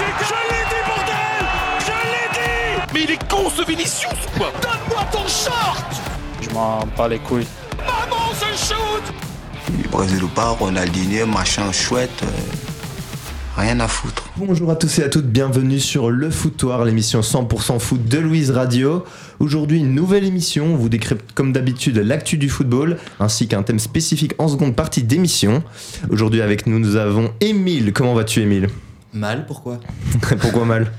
Je l'ai dit, bordel Je l'ai dit Mais il est con ce Vinicius ou quoi? Donne-moi ton short Je m'en bats les couilles. Maman, c'est shoot Brésil ou pas, Ronaldinho, machin chouette, euh, rien à foutre. Bonjour à tous et à toutes, bienvenue sur Le Foutoir, l'émission 100% foot de Louise Radio. Aujourd'hui, une nouvelle émission, on vous décrypte comme d'habitude l'actu du football, ainsi qu'un thème spécifique en seconde partie d'émission. Aujourd'hui avec nous, nous avons Émile. Comment vas-tu Émile? Mal, pourquoi Pourquoi mal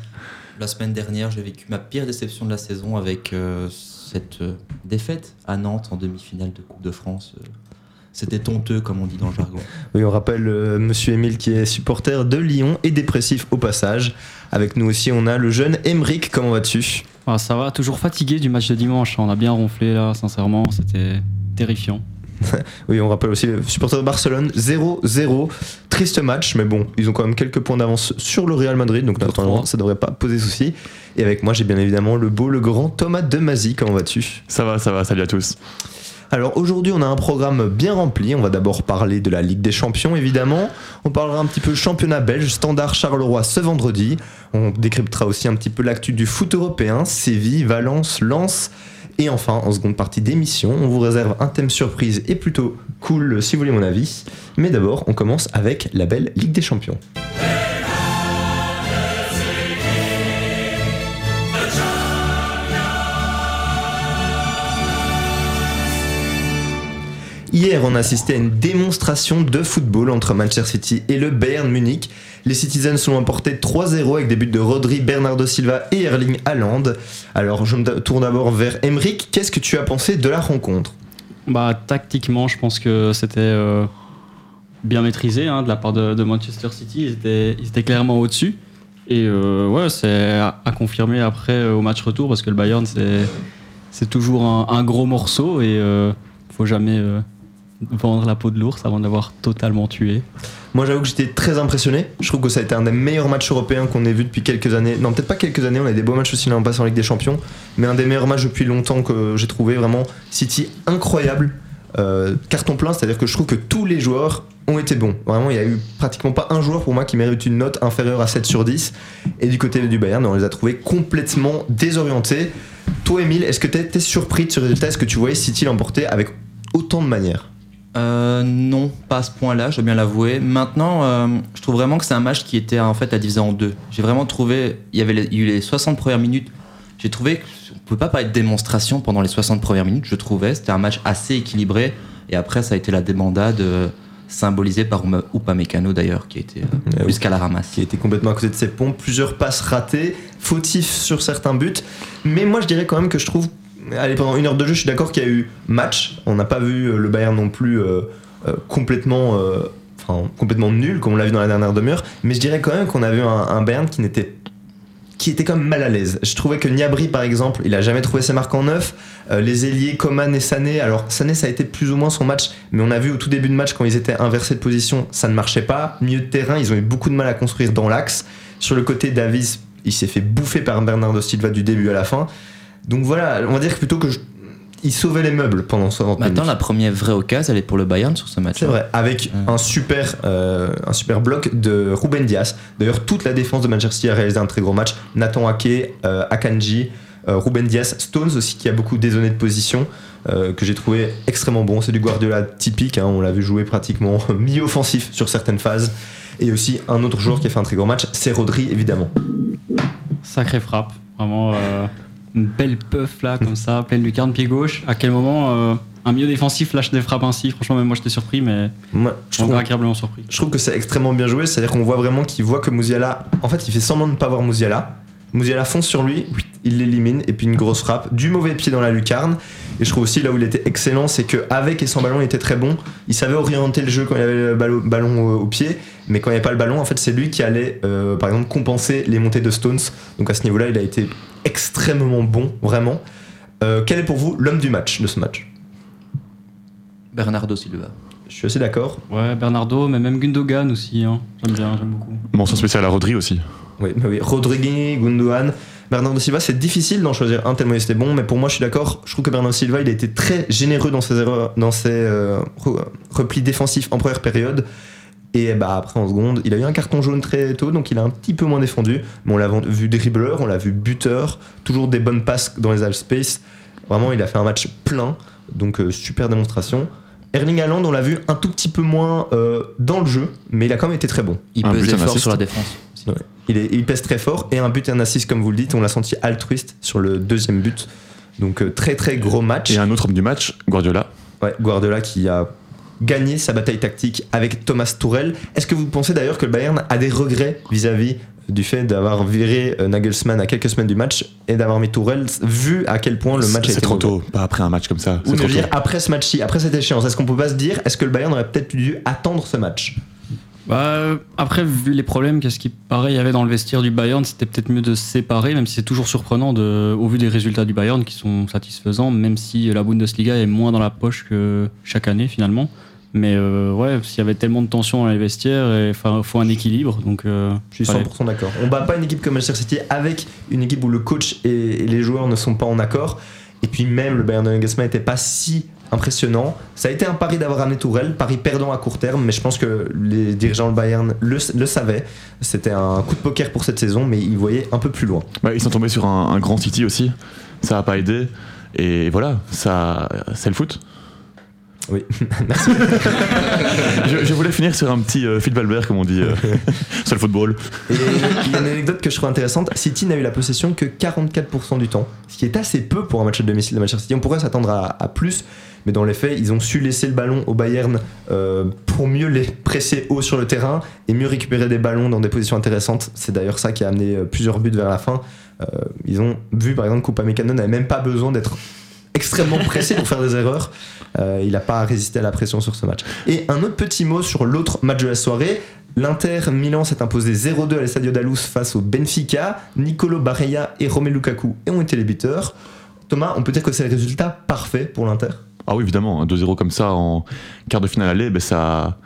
La semaine dernière, j'ai vécu ma pire déception de la saison avec euh, cette euh, défaite à Nantes en demi-finale de Coupe de France. euh. C'était honteux, comme on dit dans le jargon. Oui, on rappelle euh, Monsieur Émile qui est supporter de Lyon et dépressif au passage. Avec nous aussi, on a le jeune Emeric. Comment vas-tu? Ah, ça va, toujours fatigué du match de dimanche. On a bien ronflé là, sincèrement, c'était terrifiant. Oui, on rappelle aussi le supporter de Barcelone 0-0. Triste match, mais bon, ils ont quand même quelques points d'avance sur le Real Madrid, donc normalement ça devrait pas poser souci. Et avec moi, j'ai bien évidemment le beau, le grand Thomas Demazy. Comment vas-tu? Ça va, ça va, salut à tous. Alors aujourd'hui, on a un programme bien rempli. On va d'abord parler de la Ligue des Champions, évidemment. On parlera un petit peu championnat belge, Standard Charleroi ce vendredi. On décryptera aussi un petit peu l'actu du foot européen, Séville, Valence, Lens. Et enfin, en seconde partie d'émission, on vous réserve un thème surprise et plutôt cool, si vous voulez mon avis. Mais d'abord, on commence avec la belle Ligue des Champions. Hier, on a assisté à une démonstration de football entre Manchester City et le Bayern Munich. Les Citizens sont emportés 3-0 avec des buts de Rodri, Bernardo Silva et Erling Haaland. Alors, je me tourne d'abord vers Emeric. Qu'est-ce que tu as pensé de la rencontre? Bah, tactiquement, je pense que c'était euh, bien maîtrisé hein, de la part de, Manchester City. Ils étaient, clairement au-dessus. Et euh, ouais, c'est à, confirmer après euh, au match retour parce que le Bayern, c'est, toujours un, gros morceau et faut jamais vendre la peau de l'ours avant de l'avoir totalement tué. Moi, j'avoue que j'étais très impressionné. Je trouve que ça a été un des meilleurs matchs européens qu'on ait vu depuis quelques années. Non, peut-être pas quelques années, on a des beaux matchs aussi l'an passé en Ligue des Champions, mais un des meilleurs matchs depuis longtemps que j'ai trouvé vraiment City incroyable. Euh, carton plein, c'est-à-dire que je trouve que tous les joueurs ont été bons. Vraiment, il y a eu pratiquement pas un joueur pour moi qui mérite une note inférieure à 7 sur 10. Et du côté du Bayern, on les a trouvés complètement désorientés. Toi, Emile, est-ce que tu été surpris de ce résultat? Est-ce que tu voyais City l'emporter avec autant de manière Euh, non, pas à ce point-là, je dois bien l'avouer. Maintenant, euh, je trouve vraiment que c'est un match qui était en fait à diviser en deux. J'ai vraiment trouvé, il y avait les- il y a eu les 60 premières minutes. J'ai trouvé qu'on ne peut pas parler de démonstration pendant les 60 premières minutes, je trouvais. C'était un match assez équilibré. Et après, ça a été la débandade euh, symbolisée par Upamecano d'ailleurs, qui a été euh, oui. jusqu'à la ramasse. qui était complètement à côté de ses pompes, plusieurs passes ratées, fautifs sur certains buts. Mais moi, je dirais quand même que je trouve, allez, pendant une heure de jeu, je suis d'accord qu'il y a eu match. On n'a pas vu euh, le Bayern non plus euh, euh, complètement, complètement nul, comme on l'a vu dans la dernière demi-heure. Mais je dirais quand même qu'on a vu un, Bayern qui n'était qui était quand même mal à l'aise. Je trouvais que Niabri, par exemple, il a jamais trouvé ses marques en neuf. Les ailiers Coman et Sané, alors Sané, ça a été plus ou moins son match, mais on a vu au tout début de match, quand ils étaient inversés de position, ça ne marchait pas. Milieu de terrain, ils ont eu beaucoup de mal à construire dans l'axe. Sur le côté, Davis, il s'est fait bouffer par Bernardo Silva du début à la fin. Donc voilà, on va dire que plutôt que je- il sauvait les meubles pendant 60 minutes. Maintenant, la première vraie occasion, elle est pour le Bayern sur ce match. C'est vrai, avec Ouais. un, super, euh, un super bloc de Ruben Dias. D'ailleurs, toute la défense de Manchester City a réalisé un très gros match. Nathan Ake, euh, Akanji, euh, Ruben Dias, Stones aussi qui a beaucoup dézonné de position, euh, que j'ai trouvé extrêmement bon. C'est du Guardiola typique, hein, on l'a vu jouer pratiquement mi-offensif sur certaines phases. Et aussi un autre joueur qui a fait un très gros match, c'est Rodri évidemment. Sacrée frappe, vraiment euh, une belle puff là, comme ça, pleine lucarne, pied gauche. À quel moment euh, un milieu défensif lâche des frappes ainsi? Franchement, même moi j'étais surpris, mais je trouve, agréablement surpris. je trouve que c'est extrêmement bien joué, c'est-à-dire qu'on voit vraiment qu'il voit que Mouziala, en fait, il fait semblant de ne pas voir Mouziala. Mouziala fonce sur lui, il l'élimine, et puis une grosse frappe, du mauvais pied dans la lucarne. Et je trouve aussi là où il était excellent, c'est qu'avec et sans ballon, il était très bon. Il savait orienter le jeu quand il avait le ballon, ballon au, au pied, mais quand il n'y avait pas le ballon, en fait, c'est lui qui allait, euh, par exemple, compenser les montées de Stones. Donc à ce niveau-là, il a été extrêmement bon, vraiment. Euh, quel est pour vous l'homme du match, de ce match? Bernardo Silva. Je suis assez d'accord. Ouais, Bernardo, mais même Gundogan aussi, hein. j'aime bien, j'aime beaucoup. Mention spéciale à Rodri aussi. Oui, bah oui. Rodriguez, Gundogan, Bernardo Silva, c'est difficile d'en choisir un tellement il était bon, mais pour moi, je suis d'accord. Je trouve que Bernardo Silva, il a été très généreux dans ses erreurs, dans ses euh, re- replis défensifs en première période. Et bah après en seconde, il a eu un carton jaune très tôt, donc il a un petit peu moins défendu. Mais on l'a vu dribbleur, on l'a vu buteur, toujours des bonnes passes dans les half space. Vraiment, il a fait un match plein, donc euh, super démonstration. Erling Haaland, on l'a vu un tout petit peu moins euh, dans le jeu, mais il a quand même été très bon. Il Un but, pesait fort sur la défense. Aussi. Ouais. Il, est- il pèse très fort et un but et un assist comme vous le dites, on l'a senti altruiste sur le deuxième but. Donc euh, très très gros match. Et un autre homme du match, Guardiola. Ouais, Guardiola qui a gagné sa bataille tactique avec Thomas Tourel. Est-ce que vous pensez d'ailleurs que le Bayern a des regrets vis-à-vis du fait d'avoir viré euh, Nagelsmann à quelques semaines du match et d'avoir mis Tourel vu à quel point le match C'est trop tôt, pas après un match comme ça. Ou trop dire tôt. après ce match-ci, après cette échéance, est-ce qu'on peut pas se dire est-ce que le Bayern aurait peut-être dû attendre ce match? Bah, après, vu les problèmes, qu'est-ce qui il y avait dans le vestiaire du Bayern, c'était peut-être mieux de se séparer, même si c'est toujours surprenant de, au vu des résultats du Bayern qui sont satisfaisants, même si la Bundesliga est moins dans la poche que chaque année finalement. Mais euh, ouais, s'il y avait tellement de tension dans les vestiaires, il faut un équilibre. Donc, euh, Je suis fallait- 100% d'accord. On bat pas une équipe comme Manchester City avec une équipe où le coach et, et les joueurs ne sont pas en accord. Et puis même le Bayern de Nagelsmann n'était pas si impressionnant. Ça a été un pari d'avoir amené Tourelle, pari perdant à court terme, mais je pense que les dirigeants du Bayern le, le savaient. C'était un coup de poker pour cette saison, mais ils voyaient un peu plus loin. Bah, ils sont tombés sur un, un grand City aussi. Ça a pas aidé. Et voilà, ça, c'est le foot. Oui. Je, je voulais finir sur un petit euh, Phil Valbert, comme on dit, euh, sur le football. Et il y a une anecdote que je trouve intéressante. City n'a eu la possession que 44% du temps, ce qui est assez peu pour un match de domicile de Manchester City. On pourrait s'attendre à, à plus, mais dans les faits, ils ont su laisser le ballon au Bayern euh, pour mieux les presser haut sur le terrain et mieux récupérer des ballons dans des positions intéressantes. C'est d'ailleurs ça qui a amené euh, plusieurs buts vers la fin. Euh, ils ont vu par exemple qu'Upamecano n'avait même pas besoin d'être extrêmement pressé pour faire des erreurs. Il n'a pas résisté à la pression sur ce match. Et un autre petit mot sur l'autre match de la soirée. L'Inter Milan s'est imposé 0-2 à l'Estadio d'Alous face au Benfica. Nicolo Barella et Romelu Lukaku ont été les buteurs. Thomas, on peut dire que c'est le résultat parfait pour l'Inter? Ah oui, évidemment, un 2-0 comme ça en quart de finale aller, ben ça,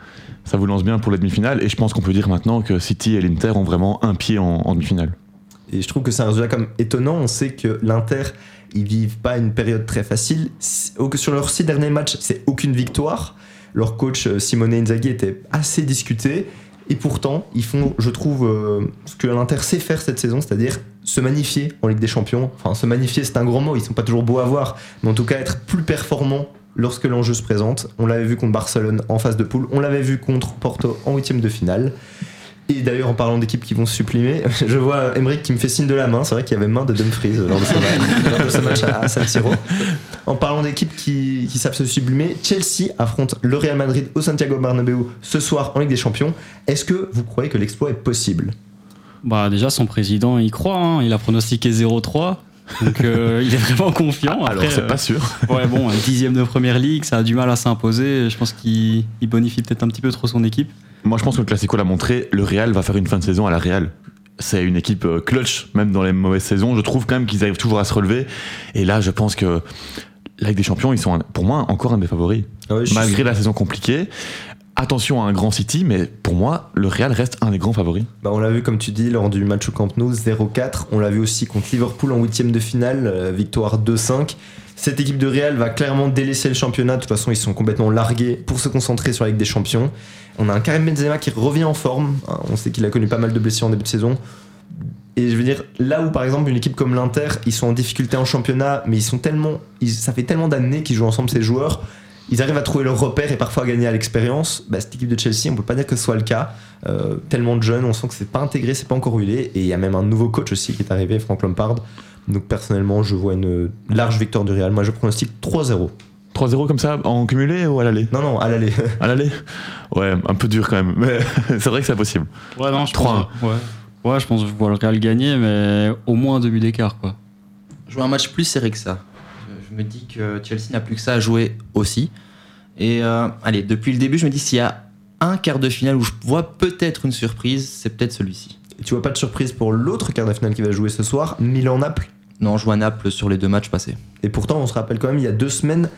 ça vous lance bien pour la demi-finale. Et je pense qu'on peut dire maintenant que City et l'Inter ont vraiment un pied en, en demi-finale. Et je trouve que c'est un résultat comme étonnant. On sait que l'Inter, ils vivent pas une période très facile. Sur leurs six derniers matchs, c'est aucune victoire. Leur coach euh, Simone Inzaghi était assez discuté. Et pourtant, ils font, je trouve, euh, ce que l'Inter sait faire cette saison, c'est-à-dire se magnifier en Ligue des Champions. Enfin, se magnifier, c'est un grand mot. Ils sont pas toujours beaux à voir, mais en tout cas être plus performants lorsque l'enjeu se présente. On l'avait vu contre Barcelone en phase de poule. On l'avait vu contre Porto en huitième de finale. Et d'ailleurs, en parlant d'équipes qui vont se supprimer, je vois Emmerich qui me fait signe de la main. C'est vrai qu'il y avait main de Dumfries match, lors de ce match à, San Siro. En parlant d'équipes qui, qui savent se sublimer, Chelsea affronte le Real Madrid au Santiago Bernabéu ce soir en Ligue des Champions. Est-ce que vous croyez que l'exploit est possible? Bah déjà son président il croit, hein. il a pronostiqué 0-3. Donc euh, il est vraiment confiant. Alors, Après, c'est euh, pas sûr. Ouais bon, un dixième de première ligue, ça a du mal à s'imposer. Je pense qu'il il bonifie peut-être un petit peu trop son équipe. Moi, je pense que le Classico l'a montré. Le Real va faire une fin de saison à la Real. C'est une équipe euh, clutch, même dans les mauvaises saisons. Je trouve quand même qu'ils arrivent toujours à se relever. Et là, je pense que la Ligue des Champions, ils sont, un- pour moi, encore un des favoris. Malgré la saison compliquée. Attention à un grand City, mais pour moi, le Real reste un des grands favoris. Bah, on l'a vu, comme tu dis, lors du match au Camp Nou, 0-4. On l'a vu aussi contre Liverpool en huitième de finale, euh, victoire 2-5. Cette équipe de Real va clairement délaisser le championnat. De toute façon, ils sont complètement largués pour se concentrer sur la des Champions. On a un Karim Benzema qui revient en forme. Hein, On sait qu'il a connu pas mal de blessures en début de saison. Et je veux dire, là où par exemple une équipe comme l'Inter, ils sont en difficulté en championnat, mais ils sont tellement, ils- ça fait tellement d'années qu'ils jouent ensemble ces joueurs, ils arrivent à trouver leur repère et parfois à gagner à l'expérience. Bah, cette équipe de Chelsea, on peut pas dire que ce soit le cas. Euh, tellement de jeunes, on sent que c'est pas intégré, c'est pas encore huilé. Et il y a même un nouveau coach aussi qui est arrivé, Frank Lampard. Donc personnellement, je vois une large victoire du Real. Moi, je pronostique 3-0. 3-0 comme ça, en cumulé ou à l'aller? Non, non, à l'aller. À l'aller? Ouais, un peu dur quand même. Mais c'est vrai que c'est possible. Ouais non, je 3-1. pense. Ouais. Ouais, je pense que je vois le Real gagner, mais au moins un demi d'écart quoi. Je vois un match plus serré que ça. Je, me dis que Chelsea n'a plus que ça à jouer aussi. Et euh, allez, depuis le début, je me dis s'il y a un quart de finale où je vois peut-être une surprise, c'est peut-être celui-ci. Et tu vois pas de surprise pour l'autre quart de finale qui va jouer ce soir, Milan-Naples? Non, je vois Naples sur les deux matchs passés. Et pourtant, on se rappelle quand même, il y a deux semaines,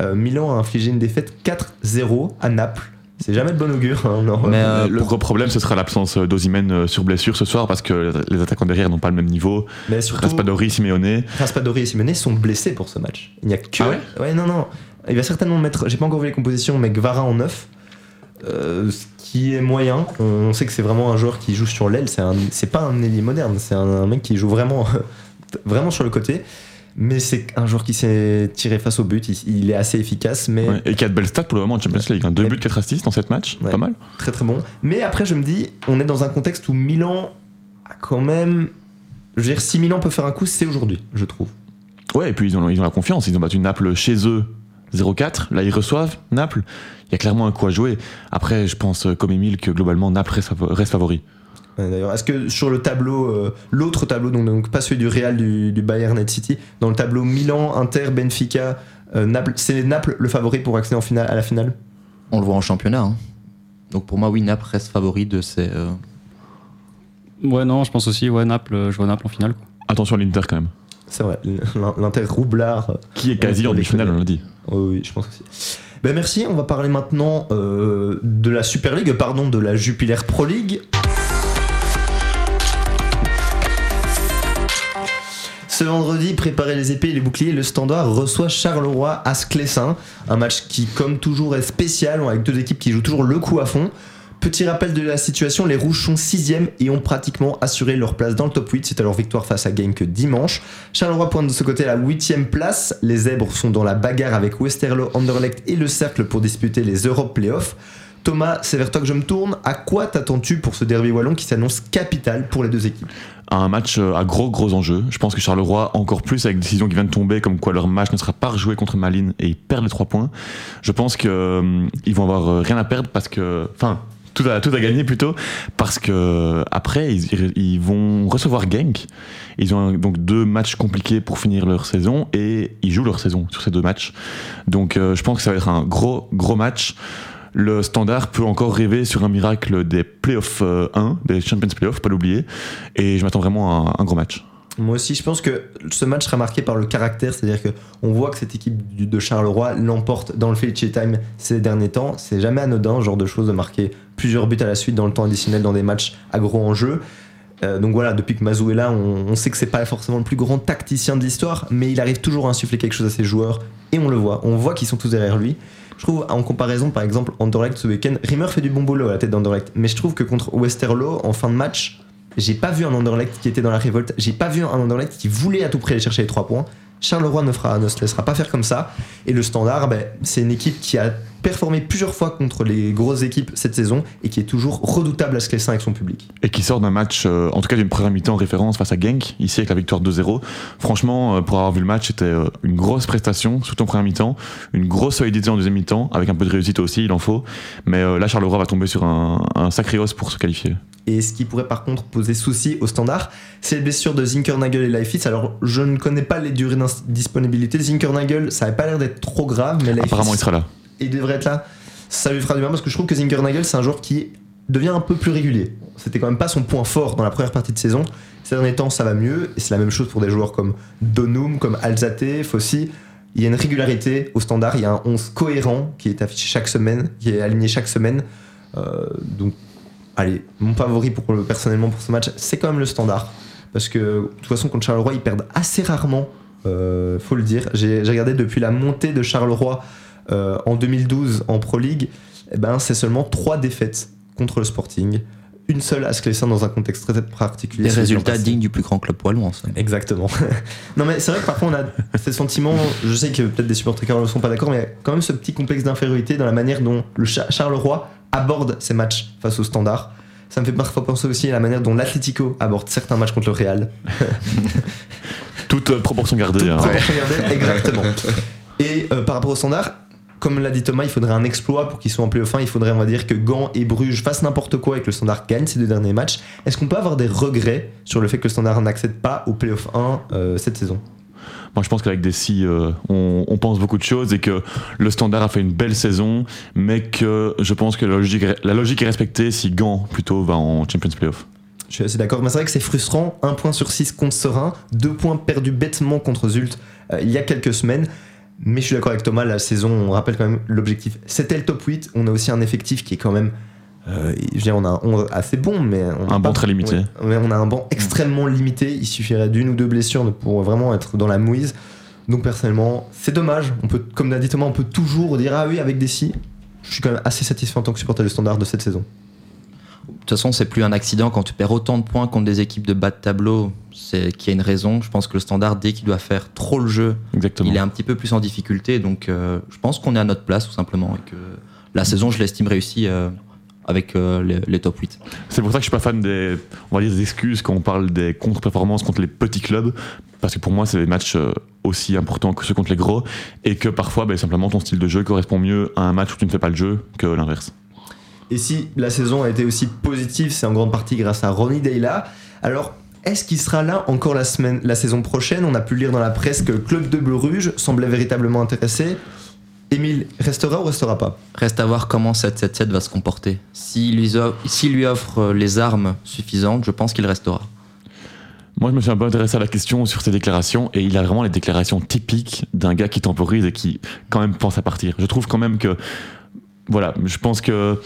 euh, Milan a infligé une défaite 4-0 à Naples. C'est jamais de bon augure. hein, non. Mais, euh, le pour- gros problème, ce sera l'absence d'Ozimène euh, sur blessure ce soir parce que les attaquants derrière n'ont pas le même niveau. Mais surtout, Raspadori, Simeone. Raspadori et Simone sont blessés pour ce match. Il n'y a que. Ah ouais? Non, non. Il va certainement mettre. J'ai pas encore vu les compositions, mais Guevara en 9. Euh, ce qui est moyen. On sait que c'est vraiment un joueur qui joue sur l'aile. C'est un- pas un ailier moderne, c'est un, un mec qui joue vraiment, vraiment sur le côté. Mais c'est un joueur qui s'est tiré face au but. Il, il est assez efficace, mais Ouais, Et qui a de belles stats pour le moment en Champions League. hein. Deux buts, quatre assists dans cette match. Ouais. Pas mal. très très bon. Mais après, je me dis, on est dans un contexte où Milan a quand même. Je veux dire, si Milan peut faire un coup, c'est aujourd'hui, je trouve. Ouais, et puis ils ont, ils ont la confiance. Ils ont battu Naples chez eux 0-4. Là, ils reçoivent Naples. Il y a clairement un coup à jouer. Après, je pense, euh, comme Emile, que globalement, Naples reste favori. D'ailleurs, est-ce que sur le tableau, euh, l'autre tableau, donc, donc pas celui du Real, du, du Bayern et de City, dans le tableau Milan, Inter, Benfica, euh, Naples, c'est Naples le favori pour accéder en finale, à la finale? On le voit en championnat. hein. Donc pour moi, oui, Naples reste favori de ces. euh, Ouais, non, je pense aussi, ouais, Naples, euh, je vois Naples en finale. quoi. Attention à l'Inter quand même. C'est vrai, l'In- l'Inter roublard. Qui est quasi en demi-finale, on l'a dit. Oui, oui, je pense aussi. Ben merci, on va parler maintenant euh, de la Super League, pardon, de la Jupiler Pro League. Ce vendredi, préparez les épées et les boucliers, le Standard reçoit Charleroi à Sclessin. Un match qui, comme toujours, est spécial, avec deux équipes qui jouent toujours le coup à fond. Petit rappel de la situation, les Rouges sont 6 et ont pratiquement assuré leur place dans le top 8. C'est à leur victoire face à Genk dimanche. Charleroi pointe de ce côté la 8 place. Les Zèbres sont dans la bagarre avec Westerlo, Anderlecht et le Cercle pour disputer les Europe Playoffs. Thomas, c'est vers toi que je me tourne. À quoi t'attends-tu pour ce derby wallon qui s'annonce capital pour les deux équipes? Un match euh, à gros gros enjeux. Je pense que Charleroi, encore plus avec la décision qui vient de tomber, comme quoi leur match ne sera pas rejoué contre Malines et ils perdent les 3 points. Je pense qu'ils vont avoir euh, rien à perdre parce que. Enfin, tout à, tout gagner plutôt. Parce que après, ils, vont recevoir Genk. Ils ont donc deux matchs compliqués pour finir leur saison et ils jouent leur saison sur ces deux matchs. Donc euh, je pense que ça va être un gros gros match. Le standard peut encore rêver sur un miracle des playoffs euh, 1, des Champions Playoffs, pas l'oublier. Et je m'attends vraiment à un, gros match. Moi aussi, je pense que ce match sera marqué par le caractère, c'est-à-dire que on voit que cette équipe de Charleroi l'emporte dans le Felice Time ces derniers temps. C'est jamais anodin, ce genre de choses, de marquer plusieurs buts à la suite dans le temps additionnel dans des matchs à gros enjeux. Euh, donc voilà, depuis que Mazou est là, on, on sait que c'est pas forcément le plus grand tacticien de l'histoire, mais il arrive toujours à insuffler quelque chose à ses joueurs, et on le voit. On voit qu'ils sont tous derrière lui. Je trouve, en comparaison, par exemple, Anderlecht ce week-end, Rimmer fait du bon boulot à la tête d'Anderlecht, mais je trouve que contre Westerlo, en fin de match, j'ai pas vu un Anderlecht qui était dans la révolte, j'ai pas vu un Anderlecht qui voulait à tout prix aller chercher les 3 points. Charleroi ne, fera, ne se laissera pas faire comme ça. Et le Standard, ben, c'est une équipe qui a performé plusieurs fois contre les grosses équipes cette saison et qui est toujours redoutable à Sclessin avec son public. Et qui sort d'un match, euh, en tout cas d'une première mi-temps en référence face à Genk, ici avec la victoire 2-0. Franchement, euh, pour avoir vu le match, c'était euh, une grosse prestation, surtout en première mi-temps, une grosse solidité en deuxième mi-temps, avec un peu de réussite aussi, il en faut. Mais là, Charleroi va tomber sur un, un sacré os pour se qualifier. Et ce qui pourrait par contre poser souci au standard, c'est les blessures de Zinkernagel et Leifitz. Alors je ne connais pas les durées d'indisponibilité. Zinkernagel, ça n'avait pas l'air d'être trop grave, mais Leifitz, Apparemment, il sera là. Il devrait être là. Ça lui fera du bien parce que je trouve que Zinkernagel, c'est un joueur qui devient un peu plus régulier. C'était quand même pas son point fort dans la première partie de saison. Ces derniers temps, ça va mieux. Et c'est la même chose pour des joueurs comme Donum, comme Alzate, Fossi. Il y a une régularité au standard. Il y a un 11 cohérent qui est affiché chaque semaine, qui est aligné chaque semaine. Euh, donc, allez, mon favori personnellement pour ce match, c'est quand même le standard. Parce que, de toute façon, contre Charleroi, ils perdent assez rarement, euh, faut le dire. J'ai regardé depuis la montée de Charleroi euh, en 2012 en Pro League, eh ben, c'est seulement trois défaites contre le Sporting. Une seule à Sclessin dans un contexte très particulier. Des résultats dignes du plus grand club wallon. ça. Exactement. non mais c'est vrai que parfois on a ces sentiments, je sais que peut-être des supporters ne sont pas d'accord, mais il y a quand même ce petit complexe d'infériorité dans la manière dont le Cha- Charleroi aborde ses matchs face au standard. Ça me fait parfois penser aussi à la manière dont l'Atlético aborde certains matchs contre le Real. Toute euh, proportion gardée. Toute hein. proportion gardée, exactement. Et euh, par rapport au standard, comme l'a dit Thomas, il faudrait un exploit pour qu'ils soient en playoff 1. Il faudrait, on va dire, que Gand et Bruges fassent n'importe quoi et que le standard gagne ces deux derniers matchs. Est-ce qu'on peut avoir des regrets sur le fait que le standard n'accède pas au playoff 1 euh, cette saison? Moi, je pense qu'avec Dessy, euh, on, on pense beaucoup de choses et que le Standard a fait une belle saison, mais que je pense que la logique, la logique est respectée si Gand plutôt va en Champions Playoff. Je suis assez d'accord, mais c'est vrai que c'est frustrant. Un point sur 6 contre Serein, deux points perdus bêtement contre Zult euh, il y a quelques semaines. Mais je suis d'accord avec Thomas, la saison, on rappelle quand même l'objectif. C'était le top 8. On a aussi un effectif qui est quand même. euh, je veux dire, on a un 11 assez bon, mais. On a Un banc pas- très limité. Mais on a un banc extrêmement limité. Il suffirait d'une ou deux blessures pour vraiment être dans la mouise. Donc personnellement, c'est dommage. On peut, comme l'a dit Thomas, on peut toujours dire ah oui avec des si. Je suis quand même assez satisfait en tant que supporter du standard de cette saison. De toute façon, c'est plus un accident quand tu perds autant de points contre des équipes de bas de tableau. C'est qu'il y a une raison. Je pense que le standard, dès qu'il doit faire trop le jeu, Exactement. il est un petit peu plus en difficulté. Donc, euh, je pense qu'on est à notre place, tout simplement. Et que la saison, je l'estime réussie euh, avec euh, les, les top 8. C'est pour ça que je suis pas fan des, on va dire, des excuses quand on parle des contre-performances contre les petits clubs, parce que pour moi, c'est des matchs aussi importants que ceux contre les gros, et que parfois, ben, simplement, ton style de jeu correspond mieux à un match où tu ne fais pas le jeu que l'inverse. Et si la saison a été aussi positive, c'est en grande partie grâce à Ronnie Deyla. Alors, est-ce qu'il sera là encore la, semaine, la saison prochaine? On a pu lire dans la presse que le club de Bruges semblait véritablement intéressé. Émile, restera ou restera pas? Reste à voir comment 777 va se comporter. S'il lui, lui offre euh, les armes suffisantes, je pense qu'il restera. Moi, je me suis un peu intéressé à la question sur ses déclarations, et il a vraiment les déclarations typiques d'un gars qui temporise et qui, quand même, pense à partir. Je trouve quand même que, voilà, je pense que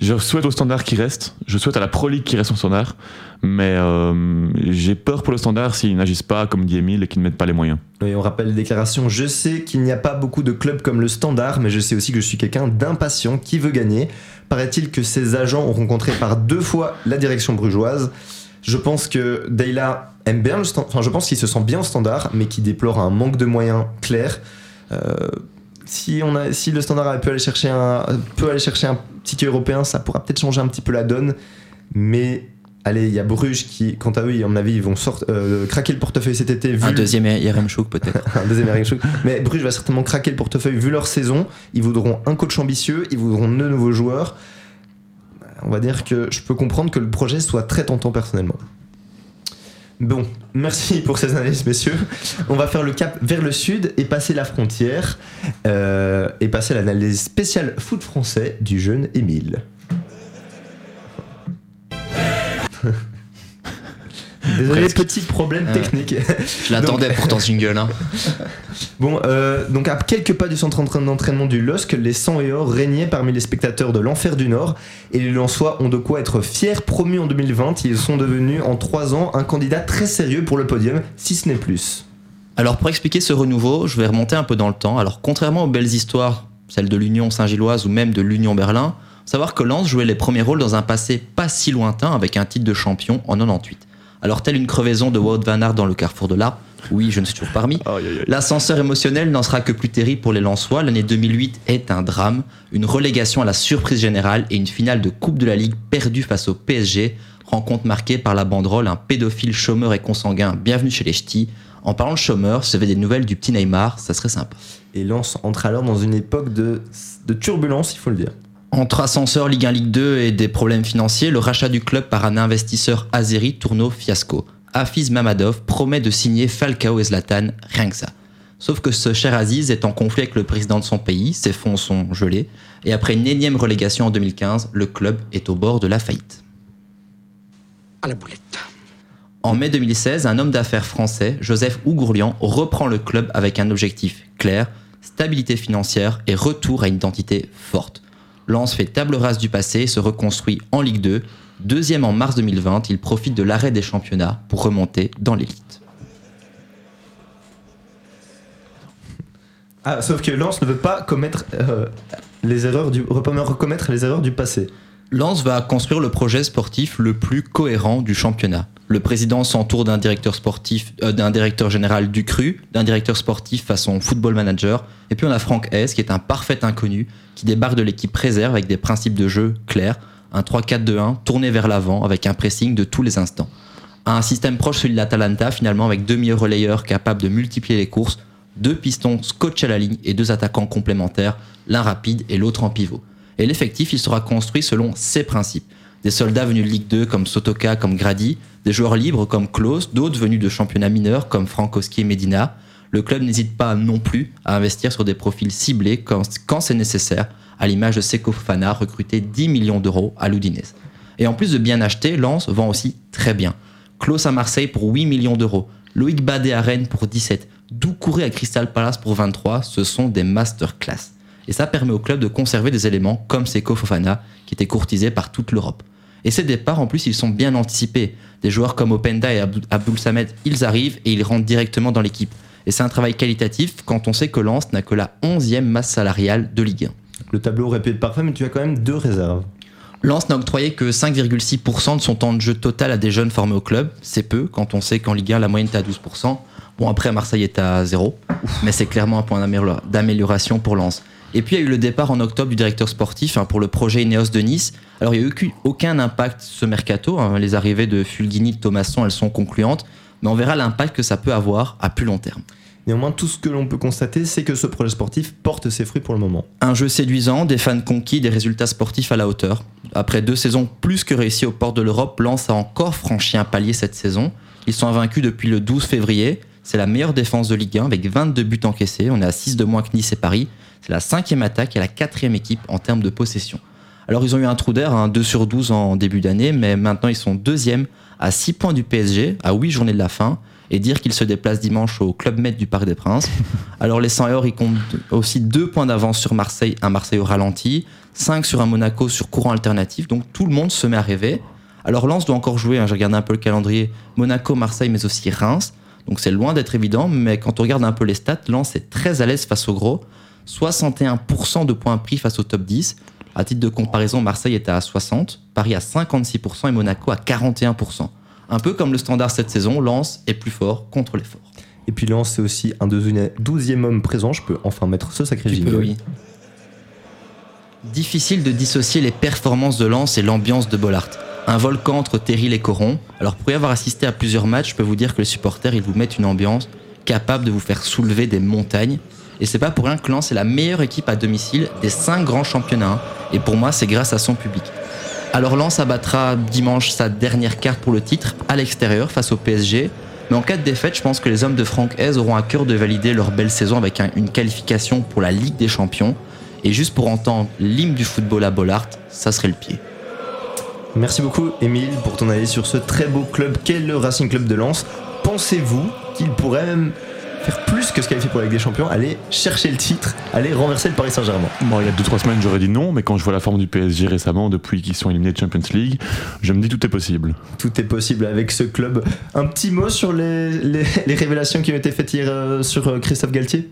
je souhaite au standard qu'il reste, je souhaite à la Pro League qu'il reste au standard, mais euh, j'ai peur pour le standard s'ils n'agissent pas comme dit Emile et qu'ils ne mettent pas les moyens. Oui, on rappelle les déclarations. Je sais qu'il n'y a pas beaucoup de clubs comme le Standard, mais je sais aussi que je suis quelqu'un d'impatient qui veut gagner. Paraît-il que ses agents ont rencontré par deux fois la direction brugeoise. Je pense que Deyla aime bien le Standard, enfin je pense qu'il se sent bien au Standard, mais qui déplore un manque de moyens clair. Euh, si, on a, si le Standard pu aller chercher un, peut aller chercher un ticket européen, ça pourra peut-être changer un petit peu la donne. Mais allez, il y a Bruges qui, quant à eux, à mon avis, ils vont sortir, euh, craquer le portefeuille cet été. Vu Un deuxième IRM Chouk peut-être. un deuxième Chou. Mais Bruges va certainement craquer le portefeuille vu leur saison. Ils voudront un coach ambitieux, ils voudront de nouveaux joueurs. On va dire que je peux comprendre que le projet soit très tentant personnellement. Bon, merci pour ces analyses, messieurs. On va faire le cap vers le sud et passer la frontière euh, et passer l'analyse spéciale foot français du jeune Émile. Désolé, Presque. petit problème Ah. technique. Je l'attendais pourtant ce jingle. Hein. Bon, euh, donc à quelques pas du centre entra- d'entraînement du LOSC, les 100 et or régnaient parmi les spectateurs de l'Enfer du Nord et les Lensois ont de quoi être fiers. Promus en 2020, ils sont devenus en 3 ans un candidat très sérieux pour le podium, si ce n'est plus. Alors pour expliquer ce renouveau, je vais remonter un peu dans le temps. Alors contrairement aux belles histoires, celles de l'Union Saint-Gilloise ou même de l'Union Berlin, savoir que Lens jouait les premiers rôles dans un passé pas si lointain avec un titre de champion en 98. Alors telle une crevaison de Wout van Aert dans le carrefour de l'art, oui je ne suis toujours parmi, L'ascenseur émotionnel n'en sera que plus terrible pour les Lensois. L'année 2008 est un drame, une relégation à la surprise générale et une finale de Coupe de la Ligue perdue face au PSG. Rencontre marquée par la banderole un pédophile chômeur et consanguin. Bienvenue chez les ch'tis. En parlant de chômeur, si vous avez des nouvelles du petit Neymar, ça serait sympa. Et Lens entre alors dans une époque de, de turbulence, il faut le dire. Entre ascenseur Ligue 1, Ligue 2 et des problèmes financiers, le rachat du club par un investisseur azéri tourne au fiasco. Hafiz Mamadov promet de signer Falcao et Zlatan, rien que ça. Sauf que ce cher Aziz est en conflit avec le président de son pays, ses fonds sont gelés, et après une énième relégation en 2015, le club est au bord de la faillite. À la boulette. En mai 2016, un homme d'affaires français, Joseph Ougourlian, reprend le club avec un objectif clair, stabilité financière et retour à une identité forte. Lens fait table rase du passé et se reconstruit en Ligue 2. Deuxième en mars 2020, il profite de l'arrêt des championnats pour remonter dans l'élite. Ah, sauf que Lens ne veut pas commettre euh, les erreurs du, pas recommettre les erreurs du passé. Lens va construire le projet sportif le plus cohérent du championnat. Le président s'entoure d'un directeur sportif, euh, d'un directeur général du CRU, d'un directeur sportif façon football manager, et puis on a Franck Hess qui est un parfait inconnu, qui débarque de l'équipe réserve avec des principes de jeu clairs, un 3-4-2-1 tourné vers l'avant avec un pressing de tous les instants. Un système proche celui de l'Atalanta finalement avec deux milieux relayeurs capables de multiplier les courses, deux pistons scotch à la ligne et deux attaquants complémentaires, l'un rapide et l'autre en pivot. Et l'effectif, il sera construit selon ces principes. Des soldats venus de Ligue 2 comme Sotoka, comme Grady, des joueurs libres comme Klaus, d'autres venus de championnats mineurs comme Frankowski et Medina. Le club n'hésite pas non plus à investir sur des profils ciblés quand, c'est nécessaire, à l'image de Seko Fofana, recruté 10 millions d'euros à l'Udinese. Et en plus de bien acheter, Lens vend aussi très bien. Klaus à Marseille pour 8 millions d'euros, Loïc Badé à Rennes pour 17, Doucouré à Crystal Palace pour 23, ce sont des masterclass. Et ça permet au club de conserver des éléments comme Seko Fofana, qui était courtisé par toute l'Europe. Et ces départs, en plus, ils sont bien anticipés. Des joueurs comme Openda et Abdoul Samed, ils arrivent et ils rentrent directement dans l'équipe. Et c'est un travail qualitatif quand on sait que Lens n'a que la 11e masse salariale de Ligue 1. Le tableau aurait pu être parfait, mais tu as quand même deux réserves. Lens n'a octroyé que 5,6% de son temps de jeu total à des jeunes formés au club. C'est peu quand on sait qu'en Ligue 1, la moyenne est à 12%. Bon, après, Marseille est à 0, mais c'est clairement un point d'améliora- d'amélioration pour Lens. Et puis, il y a eu le départ en octobre du directeur sportif hein, pour le projet Ineos de Nice. Alors, il n'y a eu aucun- impact ce mercato. hein. Les arrivées de Fulgini, de Thomasson, elles sont concluantes. Mais on verra l'impact que ça peut avoir à plus long terme. Néanmoins, tout ce que l'on peut constater, c'est que ce projet sportif porte ses fruits pour le moment. Un jeu séduisant, des fans conquis, des résultats sportifs à la hauteur. Après deux saisons plus que réussies aux portes de l'Europe, Lens a encore franchi un palier cette saison. Ils sont invaincus depuis le 12 février. C'est la meilleure défense de Ligue 1 avec 22 buts encaissés. On est à 6 de moins que Nice et Paris. C'est la cinquième attaque et la quatrième équipe en termes de possession. Alors ils ont eu un trou d'air, un 2 sur 12 en début d'année, mais maintenant ils sont deuxième à 6 points du PSG, à 8 journées de la fin, et dire qu'ils se déplacent dimanche au Club Med du Parc des Princes. Alors les 100 et or, ils comptent aussi 2 points d'avance sur Marseille, un Marseille au ralenti, 5 sur un Monaco sur courant alternatif, donc tout le monde se met à rêver. Alors Lens doit encore jouer, hein, j'ai regardé un peu le calendrier, Monaco, Marseille, mais aussi Reims, donc c'est loin d'être évident, mais quand on regarde un peu les stats, Lens est très à l'aise face au gros, 61% de points pris face au top 10. À titre de comparaison, Marseille est à 60, Paris à 56% et Monaco à 41%. Un peu comme le standard cette saison, Lens est plus fort contre les forts. Et puis Lens, c'est aussi un douzième homme présent. Je peux enfin mettre ce sacré jingle. oui. Difficile de dissocier les performances de Lens et l'ambiance de Bollard. Un volcan entre Terril et Coron. Alors pour y avoir assisté à plusieurs matchs, je peux vous dire que les supporters, ils vous mettent une ambiance capable de vous faire soulever des montagnes. Et c'est pas pour rien que Lens est la meilleure équipe à domicile des cinq grands championnats. Et pour moi, c'est grâce à son public. Alors Lens abattra dimanche sa dernière carte pour le titre à l'extérieur face au PSG. Mais en cas de défaite, je pense que les hommes de Franck Hez auront à cœur de valider leur belle saison avec un- une qualification pour la Ligue des Champions. Et juste pour entendre l'hymne du football à Bollard, ça serait le pied. Merci beaucoup, Émile, pour ton avis sur ce très beau club qu'est le Racing Club de Lens. Pensez-vous qu'il pourrait même faire plus que ce qu'il a fait pour la Ligue des Champions, aller chercher le titre, aller renverser le Paris Saint-Germain Bon, il y a 2-3 semaines, j'aurais dit non, mais quand je vois la forme du PSG récemment, depuis qu'ils sont éliminés de Champions League, je me dis tout est possible. Tout est possible avec ce club. Un petit mot sur les, les- les révélations qui ont été faites hier euh, sur euh, Christophe Galtier?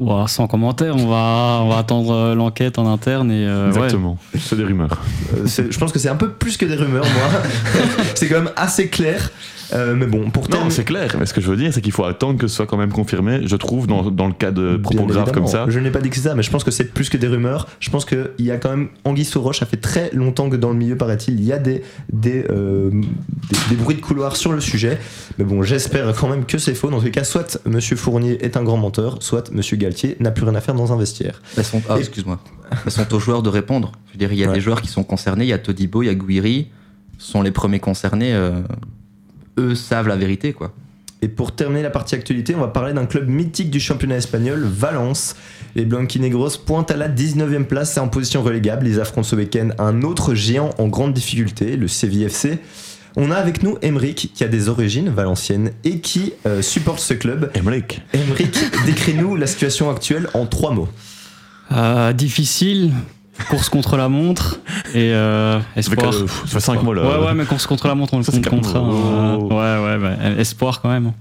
Ouah, sans commentaire, on va, on va attendre euh, l'enquête en interne et euh, ouais. Exactement. C'est des rumeurs. Euh, Je pense que c'est un peu plus que des rumeurs, moi. c'est quand même assez clair. Euh, mais bon, pour Non, c'est clair. Mais ce que je veux dire, c'est qu'il faut attendre que ce soit quand même confirmé, je trouve, dans, dans le cas de propos graves comme ça. Je n'ai pas dit que c'est ça, mais je pense que c'est plus que des rumeurs. Je pense qu'il y a quand même Anguille sous roche. Ça fait très longtemps que dans le milieu, paraît-il, il y a des, des, euh, des, des bruits de couloir sur le sujet. Mais bon, j'espère quand même que c'est faux. Dans tous les cas, soit Monsieur Fournier est un grand menteur, soit Monsieur Galtier n'a plus rien à faire dans un vestiaire. Elles sont, ah, Et- excuse-moi. Elles sont aux joueurs de répondre. Je veux dire, il y a Ouais. des joueurs qui sont concernés, il y a Todibo, il y a Guiri, ce sont les premiers concernés. euh, eux savent la vérité, quoi. Et pour terminer la partie actualité, on va parler d'un club mythique du championnat espagnol, Valence. Les Blanquinegros pointent à la 19e place, c'est en position relégable. Ils affrontent ce week-end un autre géant en grande difficulté, le CVFC. On a avec nous Emeric, qui a des origines valenciennes et qui euh, supporte ce club. Emmerich. Emeric, décris-nous la situation actuelle en trois mots. Euh, difficile, course contre la montre et euh, espoir. pff, ça fait 5 mots là. Ouais, ouais, mais course contre la montre, on le compte contre mots. euh, ouais, ouais, bah, espoir quand même.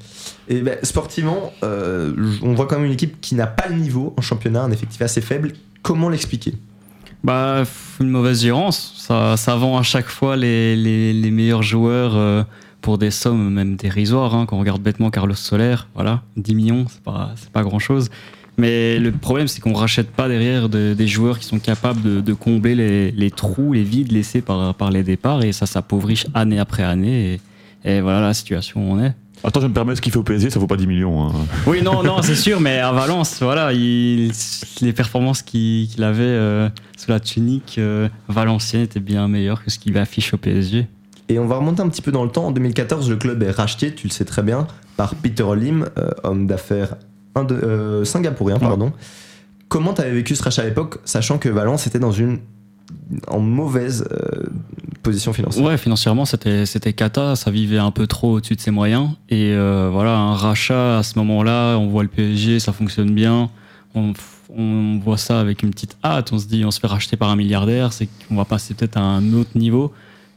Et ben, sportivement, euh, on voit quand même une équipe qui n'a pas le niveau en championnat, un effectif assez faible. Comment l'expliquer? Bah, une mauvaise gérance. Ça, ça vend à chaque fois les, les, les meilleurs joueurs euh, pour des sommes même dérisoires. hein. Quand on regarde bêtement Carlos Soler, voilà, 10 millions, c'est pas, c'est pas grand chose. Mais le problème, c'est qu'on rachète pas derrière de- des joueurs qui sont capables de, de combler les, les trous, les vides laissés par, par les départs. Et ça s'appauvrit année après année. Et, et voilà la situation où on est. Attends, je me permets, ce qu'il fait au PSG, ça vaut pas 10 millions. hein. Oui, non, non, c'est sûr, mais à Valence, voilà, il- les performances qu'il qu'il avait euh, sous la tunique euh, valencienne étaient bien meilleures que ce qu'il affiche au PSG. Et on va remonter un petit peu dans le temps. En 2014, le club est racheté, tu le sais très bien, par Peter Lim, euh, homme d'affaires indo- euh, singapourien. Pardon. Comment tu avais vécu ce rachat à l'époque, sachant que Valence était dans une en mauvaise euh, position financière? Ouais, financièrement, c'était c'était cata, ça vivait un peu trop au-dessus de ses moyens. Et euh, voilà, un rachat à ce moment-là, on voit le PSG, ça fonctionne bien. On, on voit ça avec une petite hâte, on se dit on se fait racheter par un milliardaire, c'est qu'on va passer peut-être à un autre niveau.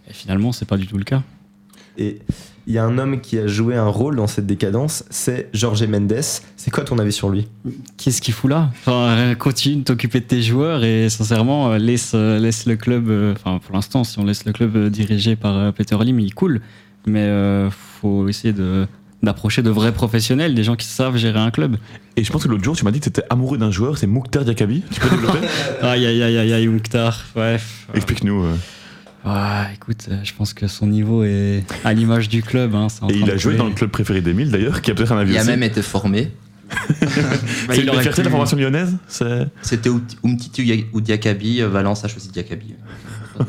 Et finalement, c'est pas du tout le cas. Et il y a un homme qui a joué un rôle dans cette décadence, c'est Jorge Mendes. C'est quoi ton avis sur lui? Qu'est-ce qu'il fout là? Enfin, Continue de t'occuper de tes joueurs et sincèrement, euh, laisse, euh, laisse le club. euh, Enfin, pour l'instant, si on laisse le club euh, dirigé par euh, Peter Lim, il coule. Mais euh, faut essayer de d'approcher de vrais professionnels, des gens qui savent gérer un club. Et je pense que l'autre jour, tu m'as dit que tu étais amoureux d'un joueur, c'est Mouktar Diakabi. Tu peux développer Aïe aïe aïe aïe aïe, Mouktar. Ouais. Explique-nous. euh. Ouais, écoute, euh, je pense que son niveau est à l'image du club. hein, c'est en Et train il de a joué dans le club préféré d'Emile d'ailleurs, qui a peut-être un avis Il a même été formé. Bah, C'est il une fierté de la formation lyonnaise c'est... C'était Umtiti ou Diakabi. euh, Valence a choisi Diakabi.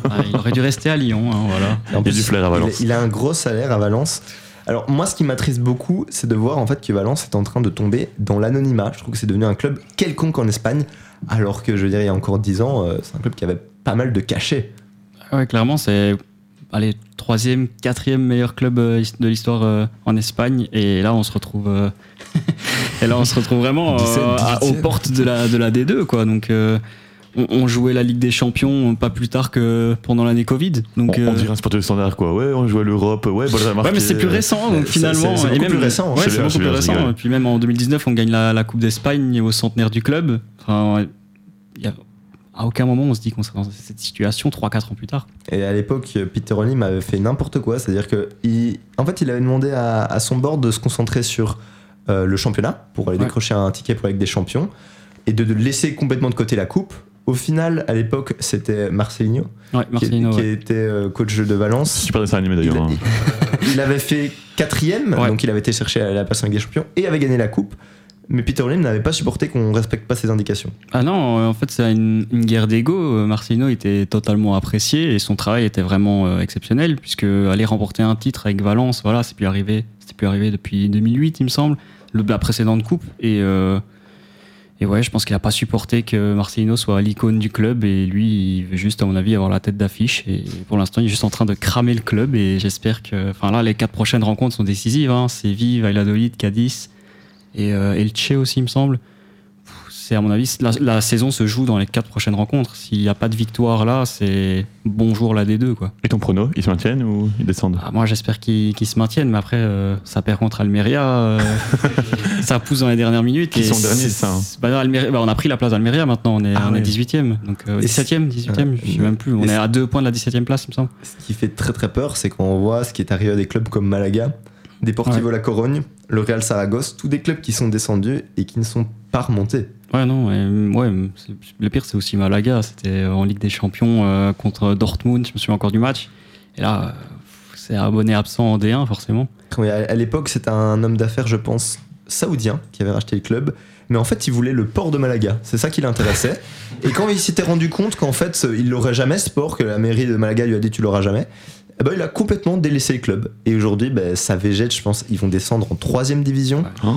Ah, il aurait dû rester à Lyon, hein, voilà. En Il a du flair à il- Valence. Il, a un gros salaire à Valence. Alors moi, ce qui m'attriste beaucoup, c'est de voir en fait que Valence est en train de tomber dans l'anonymat. Je trouve que c'est devenu un club quelconque en Espagne, alors que je veux dire, il y a encore 10 ans, euh, c'est un club qui avait pas mal de cachets. Ouais, clairement, c'est allez, troisième, quatrième meilleur club euh, de l'histoire euh, en Espagne. Et là, on se retrouve, euh, et là, on se retrouve vraiment 17, à- aux 18e. portes de la, de la D2, quoi. Donc, euh, on, on jouait la Ligue des Champions pas plus tard que pendant l'année Covid. Donc, on, on dirait un sportif standard quoi. Ouais, on joue à l'Europe. Ouais, bon, Ouais, mais c'est plus récent, donc finalement. c'est- beaucoup même, plus récent. Ouais, C'est beaucoup plus récent. Et puis même en 2019, on gagne la, la Coupe d'Espagne au centenaire du club. Enfin, y a- à aucun moment on se dit qu'on serait dans cette situation 3-4 ans plus tard. Et à l'époque, Peter Olim avait fait n'importe quoi, c'est-à-dire que, il, en fait, il avait demandé à, à son board de se concentrer sur euh, le championnat pour aller Ouais. décrocher un ticket pour la Ligue des Champions et de, de laisser complètement de côté la coupe. Au final, à l'époque, c'était Marcelinho, Ouais, qui, Marcelino. qui ouais. était euh, coach de Valence. Super dessin animé d'ailleurs. Il- hein. Il avait fait quatrième, Ouais. donc il avait été chercher à la place en Ligue des Champions et avait gagné la coupe. Mais Peter Lim n'avait pas supporté qu'on respecte pas ses indications. Ah non, en fait, c'est une, guerre d'ego. Marcelino était totalement apprécié et son travail était vraiment euh, exceptionnel puisque aller remporter un titre avec Valence, voilà, c'est plus arrivé. C'était plus arrivé depuis 2008, il me semble, le, la précédente coupe. Et, euh, et ouais, je pense qu'il a pas supporté que Marcelino soit l'icône du club et lui, il veut juste, à mon avis, avoir la tête d'affiche. Et pour l'instant, il est juste en train de cramer le club et j'espère que, enfin là, les quatre prochaines rencontres sont décisives. Hein. Séville, Valladolid, Cadiz et euh, Elche aussi, il me semble c'est à mon avis la, la saison se joue dans les quatre prochaines rencontres. S'il n'y a pas de victoire là, c'est bonjour la D2 quoi. Et ton prono, ils se maintiennent ou ils descendent? Ah, moi j'espère qu'ils se maintiennent, mais après euh, ça perd contre Almeria, euh, ça pousse dans les dernières minutes. Et sont derniers, c'est- ça, hein. bah, Almeria- bah, on a pris la place d'Almeria maintenant, on est, Ah on est ouais. 18ème, donc euh, Et 17ème, 18ème, je sais même plus. On est à deux points de la 17ème place, il me semble. Ce qui fait très très peur, c'est quand on voit ce qui est arrivé à des clubs comme Malaga, Deportivo La Corogne, le Real Saragosse, tous des clubs qui sont descendus et qui ne sont pas remontés. Ouais, non, et, ouais, le pire c'est aussi Malaga, c'était en Ligue des Champions euh, contre Dortmund, je me souviens encore du match. Et là, euh, c'est abonné absent en D1 forcément. Oui, à à l'époque, c'était un homme d'affaires, je pense, saoudien qui avait racheté le club. Mais en fait, il voulait le port de Malaga. C'est ça qui l'intéressait. Et quand il s'était rendu compte qu'en fait, il l'aurait jamais ce port, que la mairie de Malaga lui a dit tu l'auras jamais, eh ben, il a complètement délaissé le club. Et aujourd'hui, ben, ça végète, je pense, ils vont descendre en troisième division. Oh.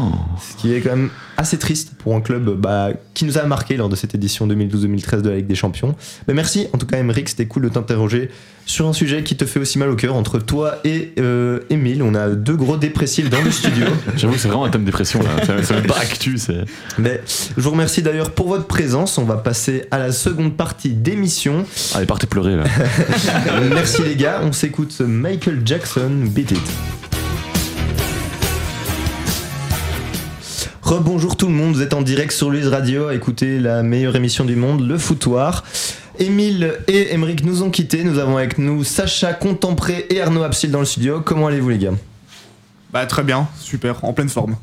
Ce qui est quand même assez triste pour un club bah, qui nous a marqué lors de cette édition 2012-2013 de la Ligue des Champions. Mais merci en tout cas, Emeric, c'était cool de t'interroger sur un sujet qui te fait aussi mal au cœur. Entre toi et euh, Émile, on a deux gros dépressifs dans le studio. J'avoue que c'est vraiment un thème dépression là. C'est même pas actu, c'est. Mais je vous remercie d'ailleurs pour votre présence. On va passer à la seconde partie d'émission. Allez, partez pleurer là. Merci les gars, on s'écoute Michael Jackson, Beat It. Rebonjour tout le monde, vous êtes en direct sur Luz Radio à écouter la meilleure émission du monde, le foutoir. Émile et Emeric nous ont quittés, nous avons avec nous Sacha Contempré et Arnaud Absil dans le studio. Comment allez-vous les gars? Bah très bien, super, en pleine forme.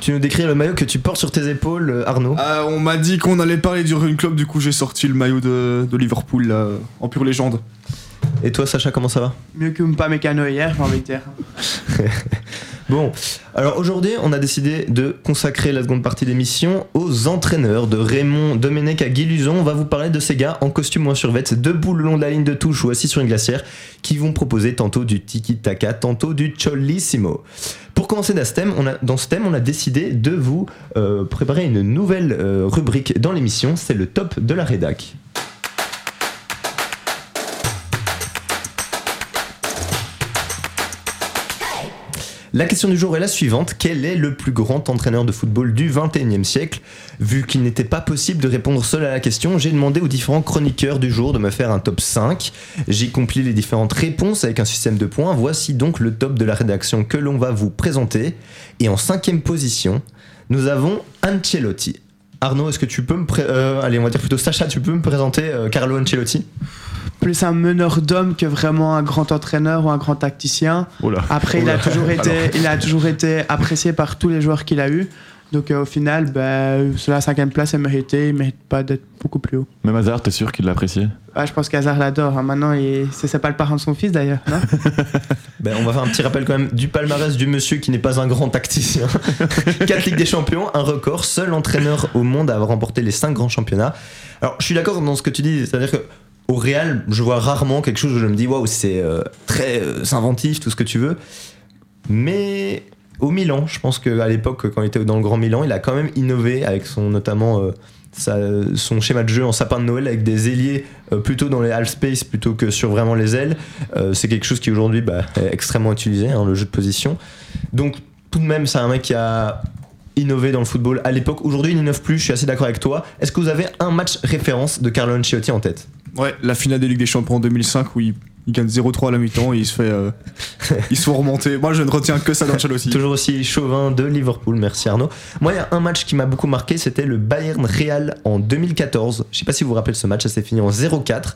Tu nous décris le maillot que tu portes sur tes épaules, euh, Arnaud Euh, on m'a dit qu'on allait parler du Run Club, du coup j'ai sorti le maillot de, de Liverpool là, en pure légende. Et toi Sacha, comment ça va? Mieux que pas mécano hier, j'ai envie de dire. Bon, alors aujourd'hui, on a décidé de consacrer la seconde partie d'émission aux entraîneurs de Raymond Domenech à Guy Luzon. On va vous parler de ces gars en costume ou en survêt, debout le long de la ligne de touche ou assis sur une glacière, qui vont proposer tantôt du tiki-taka, tantôt du cholissimo. Pour commencer dans ce thème, on a, dans ce thème, on a décidé de vous euh, préparer une nouvelle euh, rubrique dans l'émission, c'est le top de la rédac. La question du jour est la suivante. Quel est le plus grand entraîneur de football du 21e siècle? Vu qu'il n'était pas possible de répondre seul à la question, j'ai demandé aux différents chroniqueurs du jour de me faire un top 5. J'ai compilé les différentes réponses avec un système de points. Voici donc le top de la rédaction que l'on va vous présenter. Et en cinquième position, nous avons Ancelotti. Arnaud, est-ce que tu peux me... euh, allez, on va dire plutôt Sacha, tu peux me présenter euh, Carlo Ancelotti? Plus un meneur d'hommes que vraiment un grand entraîneur ou un grand tacticien. Après, il a, toujours été, il a toujours été apprécié par tous les joueurs qu'il a eu. Donc euh, au final, ben, sur la cinquième place est méritée. Il ne mérite pas d'être beaucoup plus haut. Même Hazard, t'es sûr qu'il l'appréciait? Ah, je pense qu'Hazard l'adore. hein. Maintenant, il... c'est pas le parent de son fils d'ailleurs. Ben, on va faire un petit rappel quand même du palmarès du monsieur qui n'est pas un grand tacticien. 4 Ligues des Champions, un record, seul entraîneur au monde à avoir remporté les 5 grands championnats. Alors je suis d'accord dans ce que tu dis, c'est-à-dire que au Real, je vois rarement quelque chose où je me dis waouh, c'est euh, très euh, inventif, tout ce que tu veux. Mais au Milan, je pense qu'à l'époque, quand il était dans le Grand Milan, il a quand même innové avec son notamment euh, son schéma de jeu en sapin de Noël avec des ailiers plutôt dans les half space plutôt que sur vraiment les ailes. C'est quelque chose qui aujourd'hui bah, est extrêmement utilisé, hein, le jeu de position. Donc tout de même, c'est un mec qui a innové dans le football à l'époque. Aujourd'hui, il n'innove plus, je suis assez d'accord avec toi. Est-ce que vous avez un match référence de Carlo Ancelotti en tête? Ouais, la finale des Ligues des Champions en 2005 où il, gagne 0-3 à la mi-temps et il se fait. euh, se font remonter. Moi, je ne retiens que ça d'Ancelotti. Toujours aussi chauvin de Liverpool, merci Arnaud. Moi, il y a un match qui m'a beaucoup marqué, c'était le Bayern Real en 2014. Je sais pas si vous vous rappelez ce match, ça s'est fini en 0-4.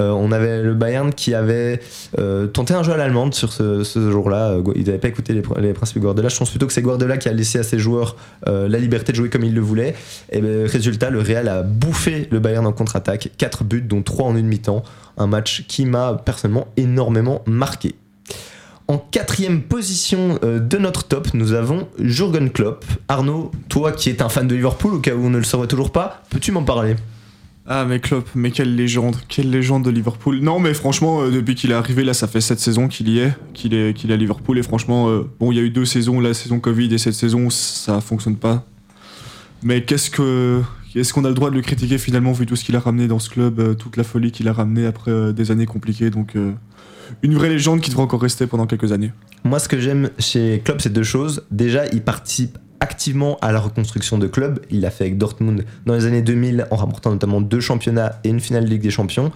Euh, on avait le Bayern qui avait euh, tenté un jeu à l'allemande sur ce, jour-là. Euh, Ils n'avaient pas écouté les, pr- les principes de Guardiola. Je pense plutôt que c'est Guardiola qui a laissé à ses joueurs la liberté de jouer comme il le voulait. Et ben, résultat, le Real a bouffé le Bayern en contre-attaque. 4 buts, dont 3 en une mi-temps. Un match qui m'a personnellement énormément marqué. En quatrième position de notre top, nous avons Jurgen Klopp. Arnaud, toi qui es un fan de Liverpool, au cas où on ne le saurait toujours pas, peux-tu m'en parler? Ah, mais Klopp, mais quelle légende, quelle légende de Liverpool. Non, mais franchement, euh, depuis qu'il est arrivé, là, ça fait 7 saisons qu'il y est, qu'il est, qu'il est à Liverpool. Et franchement, euh, bon, il y a eu deux saisons, la saison Covid et cette saison, ça fonctionne pas. Mais qu'est-ce que. Est-ce qu'on a le droit de le critiquer finalement, vu tout ce qu'il a ramené dans ce club, euh, toute la folie qu'il a ramené après des années compliquées? Donc, une vraie légende qui devrait encore rester pendant quelques années. Moi, ce que j'aime chez Klopp, c'est deux choses. Déjà, il participe activement à la reconstruction de club. Il l'a fait avec Dortmund dans les années 2000 en remportant notamment deux championnats et une finale de Ligue des Champions.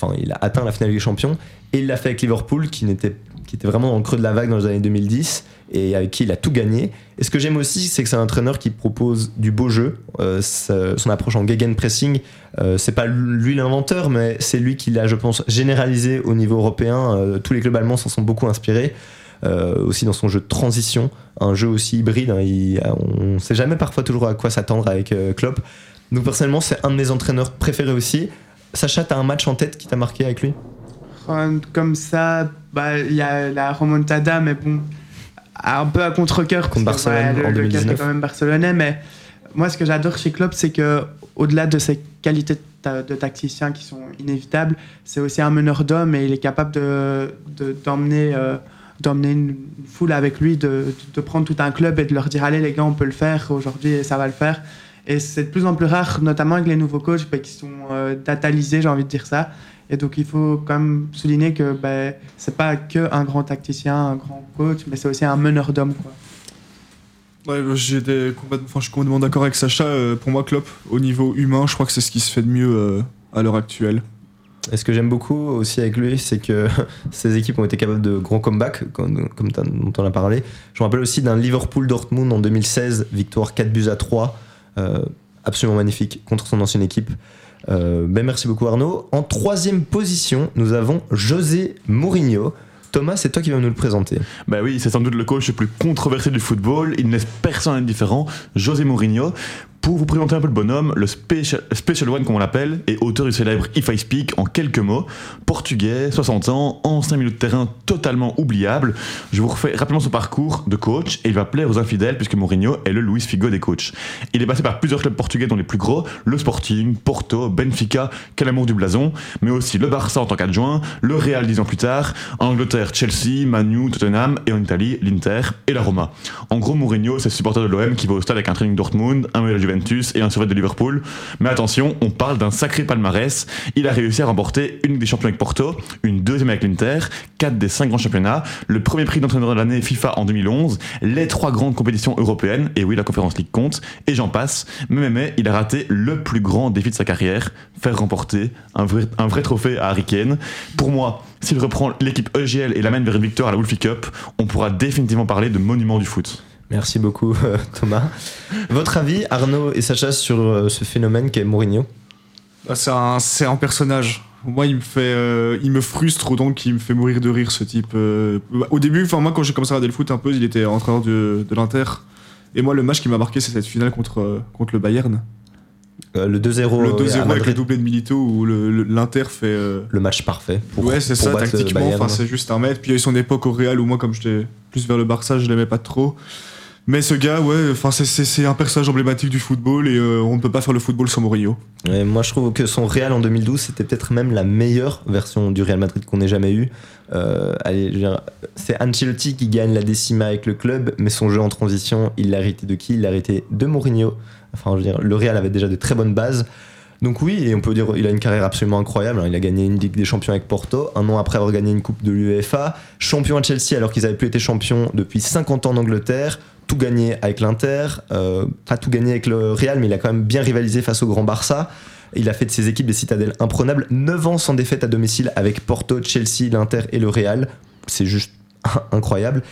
Enfin, il a atteint la finale des Champions. Et il l'a fait avec Liverpool, qui, était vraiment dans le creux de la vague dans les années 2010 et avec qui il a tout gagné. Et ce que j'aime aussi, c'est que c'est un entraîneur qui propose du beau jeu. Euh, son approche en gegenpressing, euh, c'est pas lui l'inventeur, mais c'est lui qui l'a, je pense, généralisé au niveau européen. Euh, tous les clubs allemands s'en sont beaucoup inspirés. Euh, aussi dans son jeu de transition, un jeu aussi hybride. hein, il- on ne sait jamais parfois toujours à quoi s'attendre avec euh, Klopp. Donc personnellement, c'est un de mes entraîneurs préférés aussi. Sacha, t'as un match en tête qui t'a marqué avec lui? Comme ça, bah, il y a la remontada, mais bon, un peu à contre-coeur. Contre Barcelone ouais, en le, le cœur 2019. est quand même barcelonais, mais moi, ce que j'adore chez Klopp, c'est que au-delà de ses qualités de, de tacticien qui sont inévitables, c'est aussi un meneur d'hommes et il est capable de, de- d'emmener, euh, d'emmener une foule avec lui, de, de prendre tout un club et de leur dire allez les gars, on peut le faire aujourd'hui et ça va le faire. Et c'est de plus en plus rare, notamment avec les nouveaux coachs bah, qui sont euh, datalisés, j'ai envie de dire ça. Et donc il faut quand même souligner que ben, c'est pas que un grand tacticien, un grand coach, mais c'est aussi un meneur d'hommes. Ouais, bah, j'étais je suis complètement d'accord avec Sacha. euh, pour moi, Klopp, au niveau humain, je crois que c'est ce qui se fait de mieux euh, à l'heure actuelle. Et ce que j'aime beaucoup aussi avec lui, c'est que ces équipes ont été capables de grands comebacks, comme, comme dont on a parlé. Je me rappelle aussi d'un Liverpool-Dortmund en 2016, victoire 4 buts à 3, euh, absolument magnifique, contre son ancienne équipe. Euh, ben merci beaucoup Arnaud. En troisième position, nous avons José Mourinho. Thomas, c'est toi qui vas nous le présenter. Bah oui, c'est sans doute le coach le plus controversé du football. Il ne laisse personne indifférent. José Mourinho. Pour vous présenter un peu le bonhomme, le Special, One, comme on l'appelle, est auteur du célèbre If I Speak en quelques mots. Portugais, 60 ans, ancien milieu de terrain totalement oubliable. Je vous refais rapidement son parcours de coach et il va plaire aux infidèles puisque Mourinho est le Luis Figo des coachs. Il est passé par plusieurs clubs portugais dont les plus gros, le Sporting, Porto, Benfica, quel amour du blason, mais aussi le Barça en tant qu'adjoint, le Real dix ans plus tard, en Angleterre, Chelsea, Manu, Tottenham et en Italie, l'Inter et la Roma. En gros, Mourinho, c'est le supporter de l'OM qui va au stade avec un training Dortmund, un la Juventus et un survêt de Liverpool. Mais attention, on parle d'un sacré palmarès. Il a réussi à remporter une des champions avec Porto, une deuxième avec l'Inter, quatre des cinq grands championnats, le premier prix d'entraîneur de l'année FIFA en 2011, les trois grandes compétitions européennes, et oui, la Conférence League compte, et j'en passe. Mais, mais, mais, il a raté le plus grand défi de sa carrière, faire remporter un vrai, trophée à Harry. Pour moi, s'il reprend l'équipe EGL et l'amène vers une victoire à la Wolfie Cup, on pourra définitivement parler de monument du foot. Merci beaucoup, Thomas. Votre avis, Arnaud et Sacha, sur euh, ce phénomène qu'est Mourinho? Ah, C'est un, personnage. Moi, il me fait, euh, il me frustre autant qu'il me fait mourir de rire, ce type. euh. Au début, enfin moi, quand j'ai commencé à regarder le foot un peu, il était entraîneur de, de l'Inter. Et moi, le match qui m'a marqué, c'est cette finale contre, contre le Bayern. Euh, Le 2-0 le euh, 2-0 à avec le doublé de Milito où l'Inter fait. euh, le match parfait. Pour, ouais, c'est ça, tactiquement. Enfin, c'est juste un mètre. Puis il y a eu son époque au Real où moi, comme j'étais plus vers le Barça, je l'aimais pas trop. Mais ce gars, ouais, enfin, c'est- un personnage emblématique du football et euh, on ne peut pas faire le football sans Mourinho. Moi, je trouve que son Real en 2012, c'était peut-être même la meilleure version du Real Madrid qu'on ait jamais eu. Euh, c'est Ancelotti qui gagne la décima avec le club, mais son jeu en transition, il l'a hérité de qui? Il l'a hérité de Mourinho. Enfin, je veux dire, le Real avait déjà de très bonnes bases. Donc oui, et on peut dire il a une carrière absolument incroyable. hein. Il a gagné une Ligue des Champions avec Porto, un an après avoir gagné une Coupe de l'UEFA, champion à Chelsea alors qu'ils n'avaient plus été champions depuis 50 ans en Angleterre, tout gagné avec l'Inter, euh, pas tout gagné avec le Real, mais il a quand même bien rivalisé face au Grand Barça. Il a fait de ses équipes des citadelles imprenables, 9 ans sans défaite à domicile avec Porto, Chelsea, l'Inter et le Real. C'est juste incroyable.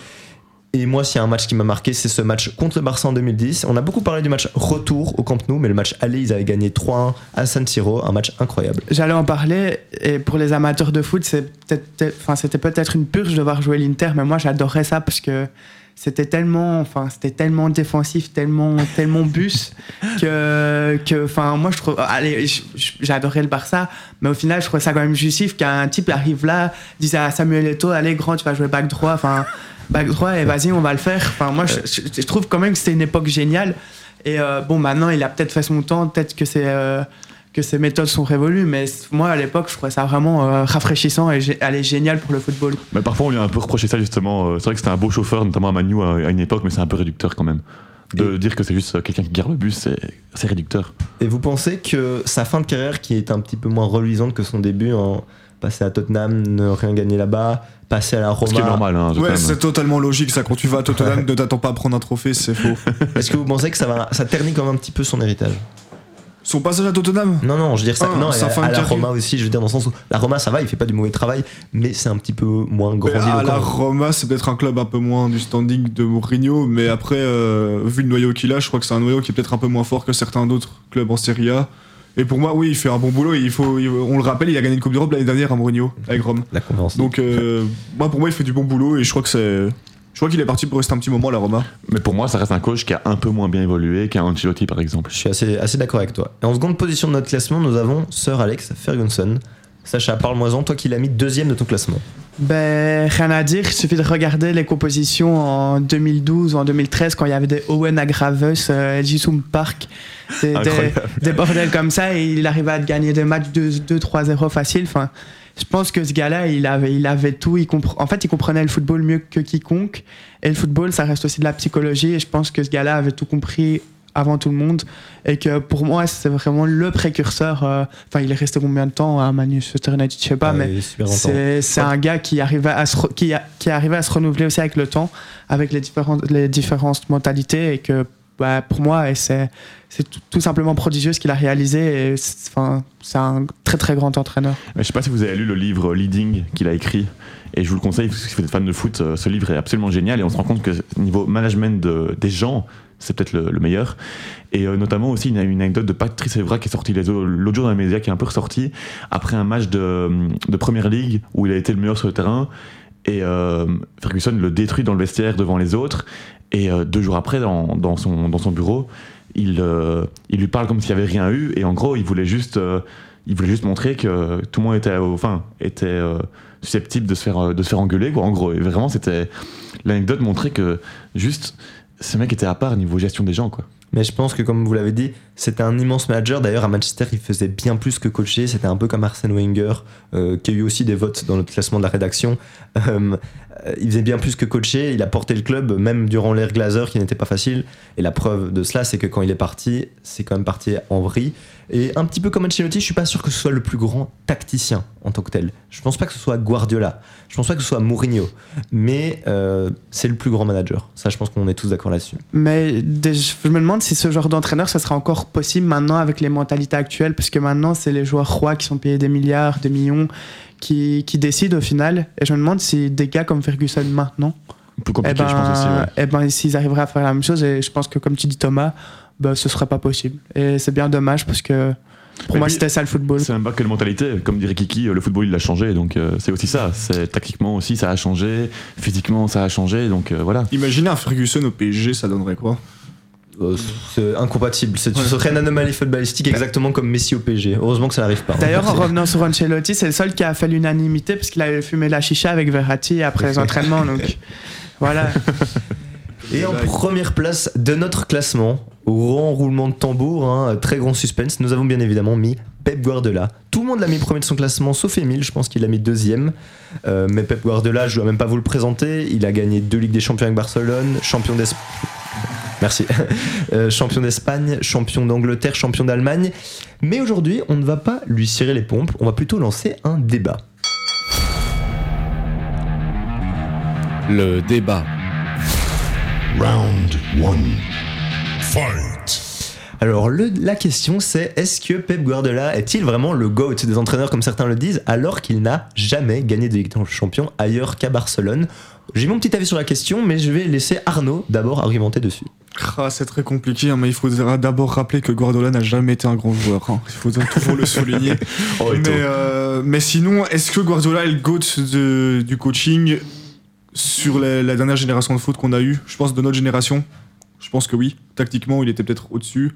Et moi, s'il y a un match qui m'a marqué, c'est ce match contre le Barça en 2010. On a beaucoup parlé du match retour au Camp Nou, mais le match aller, ils avaient gagné 3-1 à San Siro, un match incroyable. J'allais en parler, et pour les amateurs de foot, c'était peut-être une purge de voir jouer l'Inter, mais moi j'adorais ça parce que c'était tellement, enfin, c'était tellement défensif, tellement, tellement bus que, que, enfin, moi je trouve, allez, j'adorais le Barça, mais au final je trouvais ça quand même justif qu'un type arrive là, dise à Samuel Eto'o, allez grand, tu vas jouer back droit, enfin, back droit et vas-y, on va le faire. Enfin, moi je trouve quand même que c'était une époque géniale. Et euh, bon, maintenant il a peut-être fait son temps, peut-être que c'est euh, que ces méthodes sont révolues, mais moi à l'époque je trouvais ça vraiment euh, rafraîchissant et gé- elle est géniale pour le football. Mais parfois, on lui a un peu reproché ça justement. Euh, C'est vrai que c'était un beau chauffeur, notamment à Manu à à une époque, mais c'est un peu réducteur quand même. De dire que c'est juste euh, quelqu'un qui garde le bus, c'est réducteur. Et vous pensez que sa fin de carrière, qui est un petit peu moins reluisante que son début, en passer à Tottenham, ne rien gagner là-bas, passer à la Ce qui est Roma, normal. Hein, Ouais, c'est totalement logique ça. Quand tu vas à Tottenham, ne t'attends pas à prendre un trophée, c'est faux. est-ce que vous pensez que ça, va, ça ternit quand même un petit peu son héritage? Son passage à Tottenham Non, non, je veux dire ça. Ah, non, à, à de la. Roma aussi, je veux dire dans le sens où la Roma ça va, il fait pas du mauvais travail, mais c'est un petit peu moins Mais à la grandiloquent. Roma, c'est peut-être un club un peu moins du standing de Mourinho, mais après, euh, vu le noyau qu'il a, je crois que c'est un noyau qui est peut-être un peu moins fort que certains d'autres clubs en Serie A. Et pour moi, oui, il fait un bon boulot. Il faut, il- on le rappelle, il a gagné une Coupe d'Europe l'année dernière à Mourinho avec Rome. La conférence. Donc, euh, moi, pour moi, il fait du bon boulot et je crois que c'est, je crois qu'il est parti pour rester un petit moment à la Roma. Mais pour moi, ça reste un coach qui a un peu moins bien évolué qu'un Ancelotti par exemple. Je suis assez, assez d'accord avec toi. Et en seconde position de notre classement, nous avons Sir Alex Ferguson. Sacha, parle-moi-en, toi qui l'as mis deuxième de ton classement. Ben, rien à dire, il suffit de regarder les compositions en 2012 ou en 2013 quand il y avait des Owen Agravus, euh, Jisung Park, des, des bordels comme ça et il arrivait à gagner des matchs 2-3-0 facile. Enfin, je pense que ce gars-là, il avait, il avait tout. Il compre- en fait, il comprenait le football mieux que quiconque. Et le football, ça reste aussi de la psychologie. Et je pense que ce gars-là avait tout compris avant tout le monde. Et que pour moi, c'est vraiment le précurseur. euh, Enfin, il est resté combien de temps à Manchester United Je sais pas, Ah, mais c'est un gars qui arrivait à se qui, a- qui arrivait à se renouveler aussi avec le temps, avec les différentes les différentes mentalités et que bah, pour moi c'est tout, simplement prodigieux ce qu'il a réalisé. et c'est- un très très grand entraîneur. Je sais pas si vous avez lu le livre Leading qu'il a écrit. Et je vous le conseille, parce que si vous êtes fan de foot, euh, ce livre est absolument génial. Et on se rend compte que niveau management de- des gens, c'est peut-être le, le meilleur. Et euh, notamment aussi, il y a une anecdote de Patrice Evra qui est sortie l'autre jour dans les médias, qui est un peu ressortie, après un match de, de Première Ligue où il a été le meilleur sur le terrain. Et euh, Ferguson le détruit dans le vestiaire devant les autres. Et euh, deux jours après, dans, dans son, dans son bureau, il, euh, il lui parle comme s'il n'y avait rien eu. Et en gros, il voulait juste, euh, il voulait juste montrer que tout le monde était, au- enfin, était susceptible de se faire, de se faire engueuler. Quoi, en gros, vraiment, c'était l'anecdote montrait que juste ce mec était à part niveau gestion des gens. Quoi. Mais je pense que, comme vous l'avez dit, C'était un immense manager. D'ailleurs, à Manchester, il faisait bien plus que coacher. C'était un peu comme Arsène Wenger, qui a eu aussi des votes dans notre classement de la rédaction. Il faisait bien plus que coacher. Il a porté le club, même durant l'ère Glazer, qui n'était pas facile. Et la preuve de cela, c'est que quand il est parti, c'est quand même parti en vrille. Et un petit peu comme Ancelotti, je suis pas sûr que ce soit le plus grand tacticien en tant que tel. Je pense pas que ce soit Guardiola. Je pense pas que ce soit Mourinho. Mais euh, c'est le plus grand manager. Ça, je pense qu'on est tous d'accord là-dessus. Mais je me demande si ce genre d'entraîneur, ça sera encore possible maintenant avec les mentalités actuelles, parce que maintenant, c'est les joueurs rois qui sont payés des milliards, des millions, qui, qui décident au final. Et je me demande si des gars comme Ferguson maintenant, Plus eh ben, je pense aussi. ouais. eh ben, s'ils arriveraient à faire la même chose, et je pense que comme tu dis Thomas, bah, ce serait pas possible. Et c'est bien dommage parce que pour Mais moi, c'était ça le football. C'est même pas que la mentalité, comme dirait Kiki, euh, le football il a changé, donc euh, c'est aussi ça. C'est tactiquement aussi ça a changé, physiquement ça a changé, donc euh, voilà. Imaginez un Ferguson au PSG, ça donnerait quoi? Euh, c'est incompatible. C'est- Ce serait une anomalie footballistique exactement comme Messi au PSG. Heureusement que ça n'arrive pas. D'ailleurs, en revenant sur Ancelotti, c'est le seul qui a fait l'unanimité parce qu'il avait fumé la chicha avec Verratti après les entraînements. Donc voilà. Et en première place de notre classement, au grand roulement de tambour, hein, très grand suspense, nous avons bien évidemment mis Pep Guardiola. Tout le monde l'a mis premier de son classement, sauf Emile, je pense qu'il l'a mis deuxième. Euh, mais Pep Guardiola, je ne dois même pas vous le présenter. Il a gagné deux Ligues des Champions avec Barcelone, champion d'Espagne. Merci. Euh, champion d'Espagne, champion d'Angleterre, champion d'Allemagne. Mais aujourd'hui, on ne va pas lui cirer les pompes, on va plutôt lancer un débat. Le débat. Round 1. Fight. Alors le- la question c'est est-ce que Pep Guardiola est-il vraiment le GOAT? Des entraîneurs comme certains le disent alors qu'il n'a jamais gagné de Ligue des Champions ailleurs qu'à Barcelone J'ai mon petit avis sur la question mais je vais laisser Arnaud d'abord argumenter dessus. Ah, c'est très compliqué, hein, mais il faudra d'abord rappeler que Guardiola n'a jamais été un grand joueur. hein. Il faudra toujours le souligner. Oh, mais, euh, mais sinon, est-ce que Guardiola est le GOAT de- du coaching sur la, la dernière génération de foot qu'on a eue Je pense de notre génération. Je pense que oui. Tactiquement, il était peut-être au-dessus.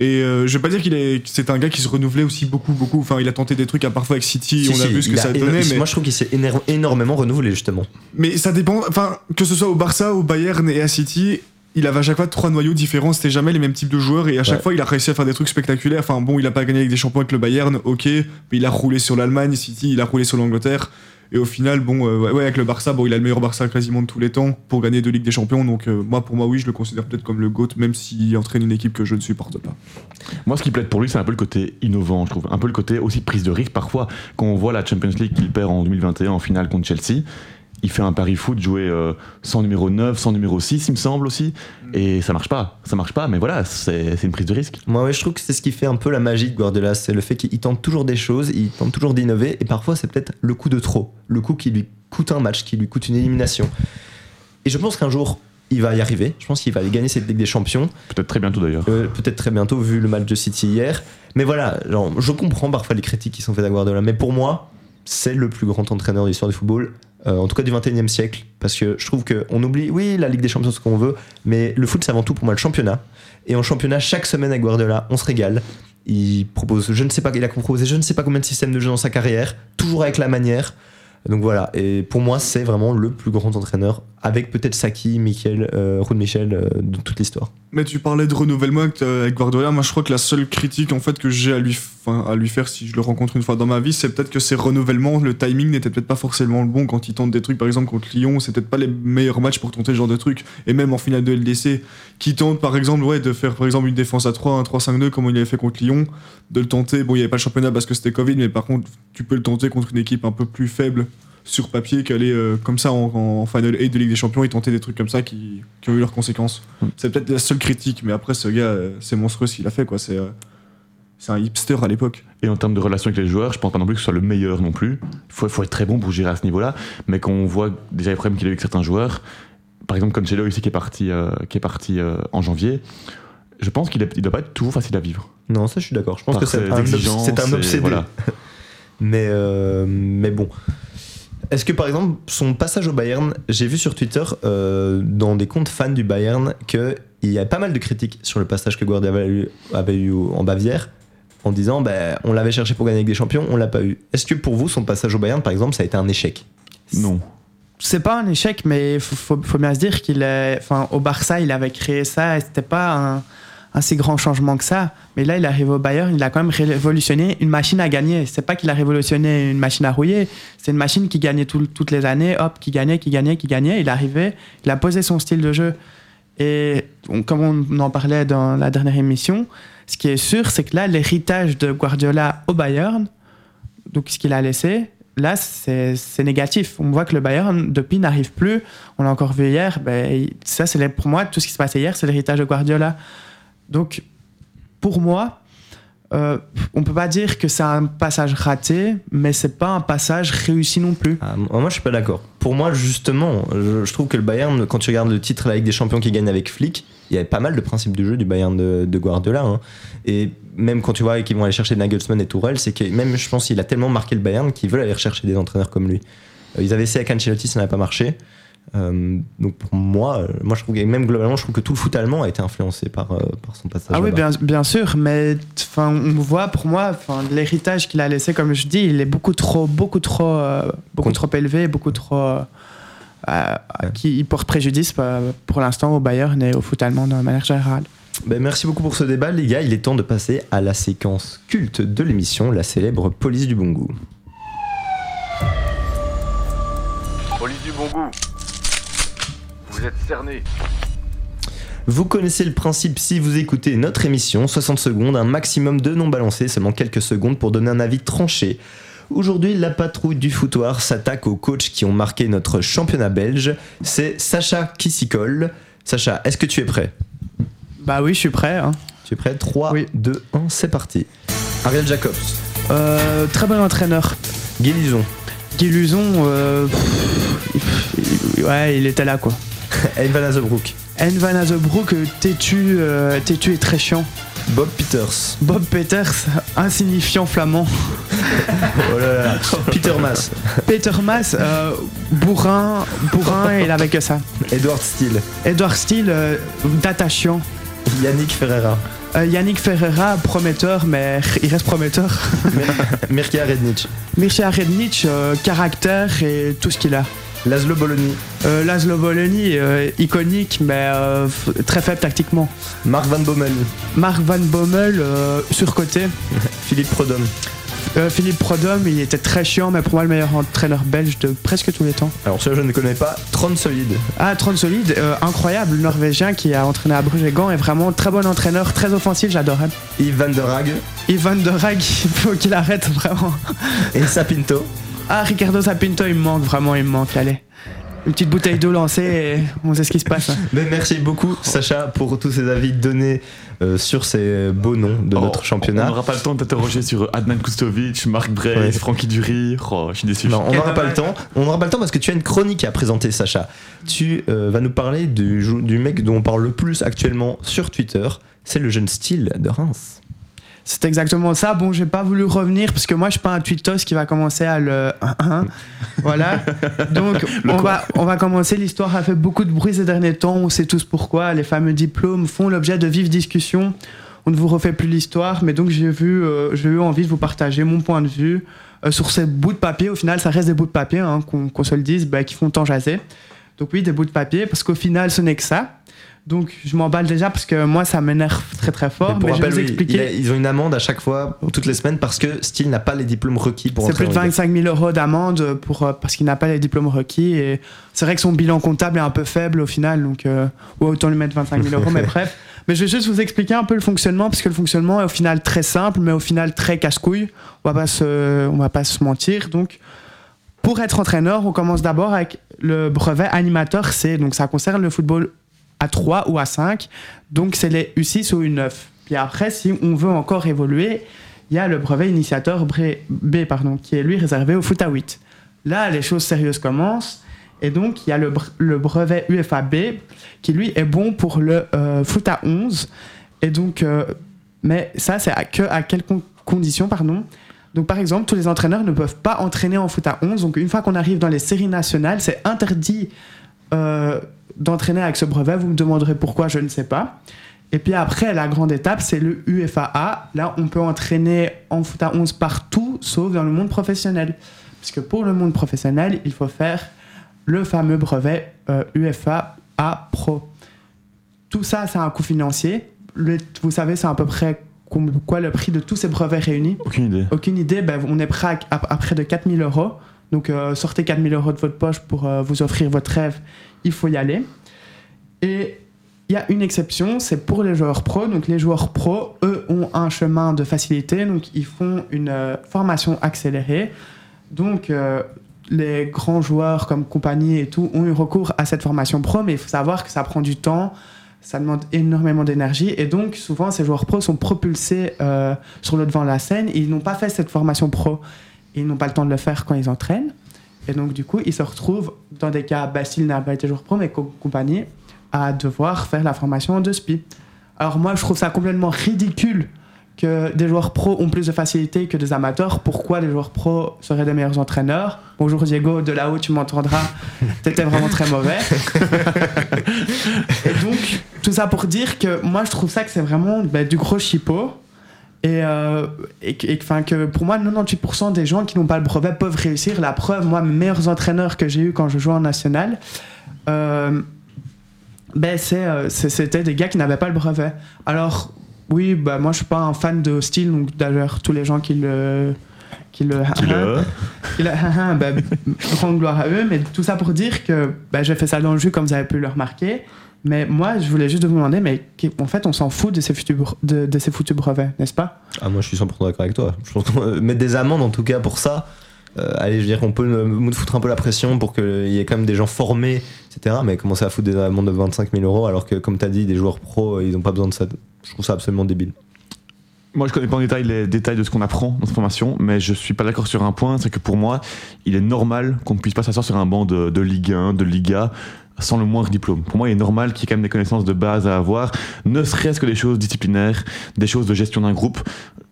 Et euh, je vais pas dire qu'il est, c'est un gars qui se renouvelait aussi beaucoup, beaucoup. Enfin, il a tenté des trucs à parfois avec City, Si, on a si, vu ce que ça donnait. Mais, Moi je trouve qu'il s'est énormément renouvelé justement. mais ça dépend. Enfin, que ce soit au Barça, au Bayern et à City, il avait à chaque fois trois noyaux différents. C'était jamais les mêmes types de joueurs. Et à chaque Ouais. fois, il a réussi à faire des trucs spectaculaires. Enfin, bon, il a pas gagné avec des champions avec le Bayern, ok. Mais il a roulé sur l'Allemagne, City, il a roulé sur l'Angleterre. Et au final, bon, euh, ouais, avec le Barça, bon, il a le meilleur Barça quasiment de tous les temps pour gagner deux Ligues des Champions. Donc, euh, moi, pour moi, oui, je le considère peut-être comme le GOAT, même s'il entraîne une équipe que je ne supporte pas. Moi, ce qui plaide pour lui, c'est un peu le côté innovant, je trouve. Un peu le côté aussi prise de risque. Parfois, quand on voit la Champions League qu'il perd en 2021 en finale contre Chelsea, il fait un pari foot jouer euh, sans numéro 9, sans numéro 6, il me semble aussi. Et ça marche pas. Ça marche pas, mais voilà, c'est c'est une prise de risque. Moi ouais, je trouve que c'est ce qui fait un peu la magie de Guardiola, c'est le fait qu'il tente toujours des choses, il tente toujours d'innover et parfois c'est peut-être le coup de trop, le coup qui lui coûte un match, qui lui coûte une élimination. Et je pense qu'un jour il va y arriver, je pense qu'il va aller gagner cette Ligue des Champions. Peut-être très bientôt d'ailleurs. Euh, peut-être très bientôt vu le match de City hier. Mais voilà, genre, je comprends parfois les critiques qui sont faites à Guardiola, mais pour moi, c'est le plus grand entraîneur de l'histoire du football, euh, en tout cas du 21e siècle, parce que je trouve qu'on oublie, oui, la Ligue des Champions, ce qu'on veut, mais le foot, c'est avant tout pour moi le championnat. Et en championnat, chaque semaine avec Guardiola, on se régale. Il propose, je ne sais pas, il a proposé je ne sais pas combien de systèmes de jeu dans sa carrière, toujours avec la manière. Donc voilà, et pour moi, c'est vraiment le plus grand entraîneur, avec peut-être Saki, Michel, euh, Ruud Michel, euh, de toute l'histoire. Mais tu parlais de renouvellement avec, euh, avec Guardiola. Moi, je crois que la seule critique en fait que j'ai à lui, à lui faire si je le rencontre une fois dans ma vie, c'est peut-être que ses renouvellements, le timing n'était peut-être pas forcément le bon quand il tente des trucs. Par exemple contre Lyon, c'est peut-être pas les meilleurs matchs pour tenter ce genre de trucs. Et même en finale de LDC, qui tente par exemple ouais de faire par exemple une défense à 3, un 3-5-2 comme il avait fait contre Lyon, de le tenter. Bon, il n'y avait pas le championnat parce que c'était Covid, mais par contre, tu peux le tenter contre une équipe un peu plus faible sur papier qu'aller euh, comme ça en, en Final 8 de Ligue des Champions et tenter des trucs comme ça qui, qui ont eu leurs conséquences. C'est peut-être la seule critique, mais après, ce gars, euh, c'est monstrueux ce qu'il a fait, quoi. C'est euh, c'est un hipster à l'époque. Et en termes de relation avec les joueurs, je pense pas non plus que ce soit le meilleur non plus. Il faut, faut être très bon pour gérer à ce niveau-là. Mais quand on voit déjà les problèmes qu'il a eu avec certains joueurs, par exemple Cancelo ici qui est parti, euh, qui est parti euh, en janvier, je pense qu'il ne doit pas être toujours facile à vivre. Non, ça je suis d'accord. Je pense Par que c'est un, obs- un obsédé. voilà. mais, euh, mais bon. Est-ce que par exemple, son passage au Bayern, j'ai vu sur Twitter, euh, dans des comptes fans du Bayern, qu'il y a pas mal de critiques sur le passage que Guardiola avait eu, avait eu en Bavière, en disant ben, on l'avait cherché pour gagner avec des champions, on l'a pas eu. Est-ce que pour vous, son passage au Bayern, par exemple, ça a été un échec? Non. C'est pas un échec, mais il faut, faut- faut bien se dire qu'il est. Enfin, au Barça, il avait créé ça et c'était pas un, si grand changement que ça. Mais là, il arrive au Bayern, il a quand même révolutionné une machine à gagner. C'est pas qu'il a révolutionné une machine à rouiller, c'est une machine qui gagnait tout- toutes les années, hop, qui gagnait, qui gagnait, qui gagnait. Il arrivait, il a posé son style de jeu. Et comme on en parlait dans la dernière émission, ce qui est sûr, c'est que là, l'héritage de Guardiola au Bayern, donc ce qu'il a laissé, là, c'est négatif. On voit que le Bayern, depuis, n'arrive plus. On l'a encore vu hier. Ben, ça, pour moi, tout ce qui se passait hier, c'est l'héritage de Guardiola. Donc, pour moi, euh, on peut pas dire que c'est un passage raté, mais c'est pas un passage réussi non plus. Ah, moi, je suis pas d'accord. Pour moi, justement, je, trouve que le Bayern, quand tu regardes le titre de Ligue des Champions qui gagne avec Flick, il y avait pas mal de principes du jeu du Bayern de, de Guardiola. hein. Et même quand tu vois qu'ils vont aller chercher Nagelsmann et Tourelle, c'est que même, je pense, qu'il a tellement marqué le Bayern qu'ils veulent aller rechercher des entraîneurs comme lui. Euh, ils avaient essayé avec Ancelotti, ça n'avait pas marché. Euh, donc pour moi, euh, moi je trouve que même globalement, je trouve que tout le foot allemand a été influencé par, euh, par son passage. Ah oui, bien, bien sûr, mais enfin, on voit pour moi, enfin, l'héritage qu'il a laissé, comme je dis, il est beaucoup trop, beaucoup trop, euh, beaucoup Con- trop élevé, beaucoup trop, qui il porte préjudice pour l'instant au Bayern et au foot allemand de manière générale. Ben, merci beaucoup pour ce débat, les gars. Il est temps de passer à la séquence culte de l'émission, la célèbre police du bon goût. Police du bon goût. Vous êtes cerné. Vous connaissez le principe si vous écoutez notre émission, 60 secondes, un maximum de non balancés, seulement quelques secondes pour donner un avis tranché. Aujourd'hui, la patrouille du foutoir s'attaque aux coachs qui ont marqué notre championnat belge. C'est Sacha qui s'y colle. Sacha, est-ce que tu es prêt? Bah oui, je suis prêt. hein. Tu es prêt? 3, Oui. 2, 1, c'est parti. Ariel Jacobs, Euh, très bon entraîneur. Guy Luzon, Guy Luzon, euh, ouais, il était là quoi. Ed Van Azebroek, euh, têtu, euh, têtu et très chiant. Bob Peters, Bob Peters, insignifiant flamand. oh là là, Peter Maas, Peter Maas, euh, bourrin, bourrin, et il avait que ça. Edward Steele, Edouard Steele, euh, d'attachant. Yannick Ferreira, Euh, Yannick Ferreira, prometteur, mais il reste prometteur. Mirkia Rednich, Mircea Rednich, euh, caractère et tout ce qu'il a. Laszlo Bologna, Euh, Laszlo Bologna, euh, iconique, mais euh, très faible tactiquement. Mark Van Bommel, Mark Van Bommel, euh, surcoté. Philippe Prodhomme. Euh, Philippe Prodhomme, il était très chiant, mais pour moi le meilleur entraîneur belge de presque tous les temps. Alors celui-là je ne connais pas, Tron Solide. Ah, Tron Solide, euh, incroyable, le Norvégien qui a entraîné à Bruges et Gand est vraiment très bon entraîneur, très offensif, j'adore. hein. Yves Van der Hag Ivan de Rag, il faut qu'il arrête vraiment. et Sapinto. Ah, Ricardo Sapinto, il me manque, vraiment, il me manque, allez. Une petite bouteille d'eau lancée et on sait ce qui se passe. hein. Mais merci beaucoup Sacha pour tous ces avis donnés euh, sur ces beaux noms de Oh, notre On championnat. n'aura pas le temps de t'interroger sur Adnan Kustovic, Marc Drey, Ouais. Francky Dury. Oh, je suis déçu. Non, on n'aura pas le temps. On n'aura pas le temps parce que tu as une chronique à présenter, Sacha. Tu euh, vas nous parler du mec dont on parle le plus actuellement sur Twitter. C'est le jeune style de Reims. C'est exactement ça. Bon, j'ai pas voulu revenir parce que moi, je suis pas un tweetos qui va commencer à le. voilà. Donc, on va, on va commencer. L'histoire a fait beaucoup de bruit ces derniers temps. On sait tous pourquoi. Les fameux diplômes font l'objet de vives discussions. On ne vous refait plus l'histoire, mais donc j'ai vu, euh, j'ai eu envie de vous partager mon point de vue euh, sur ces bouts de papier. Au final, ça reste des bouts de papier, hein, qu'on qu'on se le dise, bah, qui font tant jaser. Donc oui, des bouts de papier, parce qu'au final, ce n'est que ça. Donc je m'emballe déjà parce que moi, ça m'énerve très très fort. Mais pour mais je vais vous expliquer. ils ont une amende à chaque fois, toutes les semaines, parce que Steele n'a pas les diplômes requis pour C'est plus de en Ligue. 25 000 euros d'amende pour, euh, parce qu'il n'a pas les diplômes requis. Et c'est vrai que son bilan comptable est un peu faible au final, donc euh, ouais, autant lui mettre 25 000 euros, mais bref. Mais je vais juste vous expliquer un peu le fonctionnement, parce que le fonctionnement est au final très simple, mais au final très casse-couille. On va pas se, on va pas se mentir. Donc, pour être entraîneur, on commence d'abord avec le brevet animateur C. Donc, ça concerne le football à 3 ou à 5. Donc, c'est les U6 ou U9. Puis après, si on veut encore évoluer, il y a le brevet initiateur B, pardon, qui est lui réservé au foot à 8. Là, les choses sérieuses commencent. Et donc, il y a le, le brevet UFAB qui, lui, est bon pour le euh, foot à 11. Et donc, euh, mais ça, c'est à, que, à quelles con- conditions, pardon Donc, par exemple, tous les entraîneurs ne peuvent pas entraîner en foot à 11. Donc, une fois qu'on arrive dans les séries nationales, c'est interdit euh, d'entraîner avec ce brevet. Vous me demanderez pourquoi, je ne sais pas. Et puis après, la grande étape, c'est le UFAA. Là, on peut entraîner en foot à 11 partout, sauf dans le monde professionnel. Parce que pour le monde professionnel, il faut faire le fameux brevet euh, UFAA Pro. Tout ça, c'est un coût financier. le- vous savez, c'est à peu près quoi le prix de tous ces brevets réunis? Aucune idée. Aucune idée, ben, on est prêt à, à- à près de 4000 euros. Donc euh, sortez 4000 euros de votre poche pour euh, vous offrir votre rêve, il faut y aller. Et il y a une exception, c'est pour les joueurs pros. Donc les joueurs pros, eux, ont un chemin de facilité, donc ils font une euh, formation accélérée. Donc euh, les grands joueurs comme compagnie et tout ont eu recours à cette formation pro, mais il faut savoir que ça prend du temps, ça demande énormément d'énergie, et donc souvent ces joueurs pros sont propulsés sur le devant de la scène, ils n'ont pas fait cette formation pro, ils n'ont pas le temps de le faire quand ils entraînent, et donc du coup ils se retrouvent dans des cas, bah, s'ils n'ont pas été joueur pro, mais co- compagnie, à devoir faire la formation de SPI. Alors moi je trouve ça complètement ridicule que des joueurs pros ont plus de facilité que des amateurs. Pourquoi les joueurs pros seraient des meilleurs entraîneurs? Bonjour Diego, de là-haut tu m'entendras, t'étais vraiment très mauvais. Et donc, tout ça pour dire que moi je trouve ça que c'est vraiment bah, du gros chipot. Et, euh, que- pour moi, 98% des gens qui n'ont pas le brevet peuvent réussir. La preuve, moi, mes meilleurs entraîneurs que j'ai eu quand je jouais en national, euh, ben, euh, c'était des gars qui n'avaient pas le brevet. Alors, oui, bah, moi je suis pas un fan de style, donc d'ailleurs, tous les gens qui le. Qui le, Qui le- qui le- bah, grande gloire à eux, mais tout ça pour dire que bah, j'ai fait ça dans le jus, comme vous avez pu le remarquer. Mais moi, je voulais juste vous demander, mais en fait, on s'en fout de ces foutus, de, de ces foutus brevets, n'est-ce pas? Ah, moi je suis 100% d'accord avec toi. Je pense qu'on va mettre des amendes en tout cas pour ça. Euh, allez, je veux dire, on peut euh, nous foutre un peu la pression pour qu'il y ait quand même des gens formés, etc. Mais commencer à foutre des amendes de 25 000 euros alors que, comme tu as dit, des joueurs pros, euh, ils n'ont pas besoin de ça. Je trouve ça absolument débile. Moi, je connais pas en détail les détails de ce qu'on apprend dans cette formation, mais je suis pas d'accord sur un point, c'est que pour moi, il est normal qu'on ne puisse pas s'asseoir sur un banc de, de Ligue 1, de Liga, sans le moindre diplôme. Pour moi, il est normal qu'il y ait quand même des connaissances de base à avoir, ne serait-ce que des choses disciplinaires, des choses de gestion d'un groupe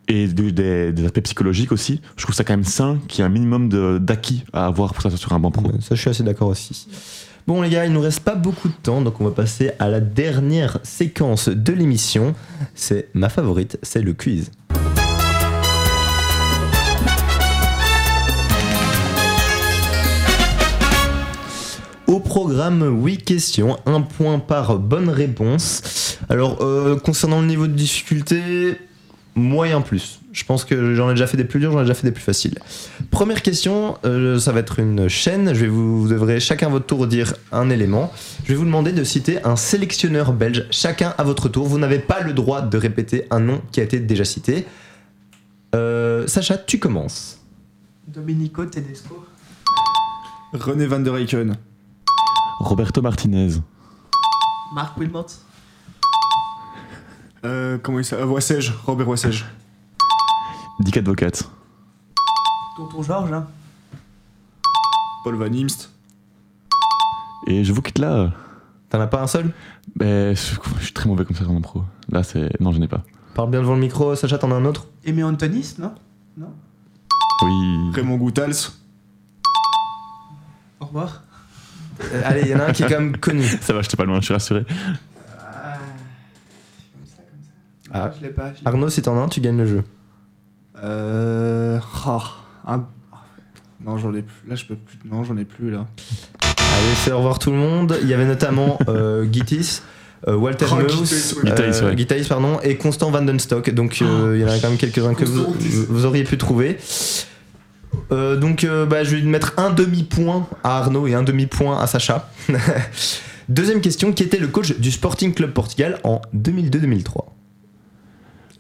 et de- des, aspects psychologiques aussi. Je trouve ça quand même sain qu'il y ait un minimum d'acquis à avoir pour s'asseoir sur un banc pro. Ça, je suis assez d'accord aussi. Bon, les gars, il nous reste pas beaucoup de temps, donc on va passer à la dernière séquence de l'émission. C'est ma favorite, c'est le quiz. Au programme 8 questions, un point par bonne réponse. Alors, euh, concernant le niveau de difficulté, moyen plus. Je pense que j'en ai déjà fait des plus durs, j'en ai déjà fait des plus faciles. Première question, euh, ça va être une chaîne. Je vais vous, vous devrez chacun à votre tour dire un élément. Je vais vous demander de citer un sélectionneur belge, chacun à votre tour. Vous n'avez pas le droit de répéter un nom qui a été déjà cité. Euh, Sacha, tu commences. Domenico Tedesco. René Van der Eycken. Roberto Martinez, Marc Wilmot. Euh, comment il s'appelle? Robert Wassège. Dick Advocat, Tonton Georges. Hein. Paul Van Imst. et je vous quitte là. T'en as pas un seul? Ben, je je suis très mauvais comme ça en pro. Là, c'est. Non, je n'ai pas. Parle bien devant le micro, Sacha, t'en as un autre? Aimé Antonis, non? Oui. Raymond Goutals. Au revoir. Euh, Allez, il y en a un qui est quand même connu. Ça va, j'étais pas loin, je suis rassuré. Ah, comme ça, comme ça. Ah. Non, je l'ai pas. je l'ai pas. Arnaud, si t'en as un, tu gagnes le jeu. Euh. ah, un- Non, j'en ai plus. Là, je peux plus. Non, j'en ai plus là. Allez, c'est au revoir tout le monde. Il y avait notamment euh, Gittis, euh, Walter Oh, Meus, ouais. Gittis, pardon, et Constant Vandenstock. Donc euh, il y en a quand même quelques-uns que vous, auriez pu trouver. Euh, donc euh, bah, je vais mettre un demi-point à Arnaud et un demi-point à Sacha. Deuxième question, qui était le coach du Sporting Club Portugal en 2002-2003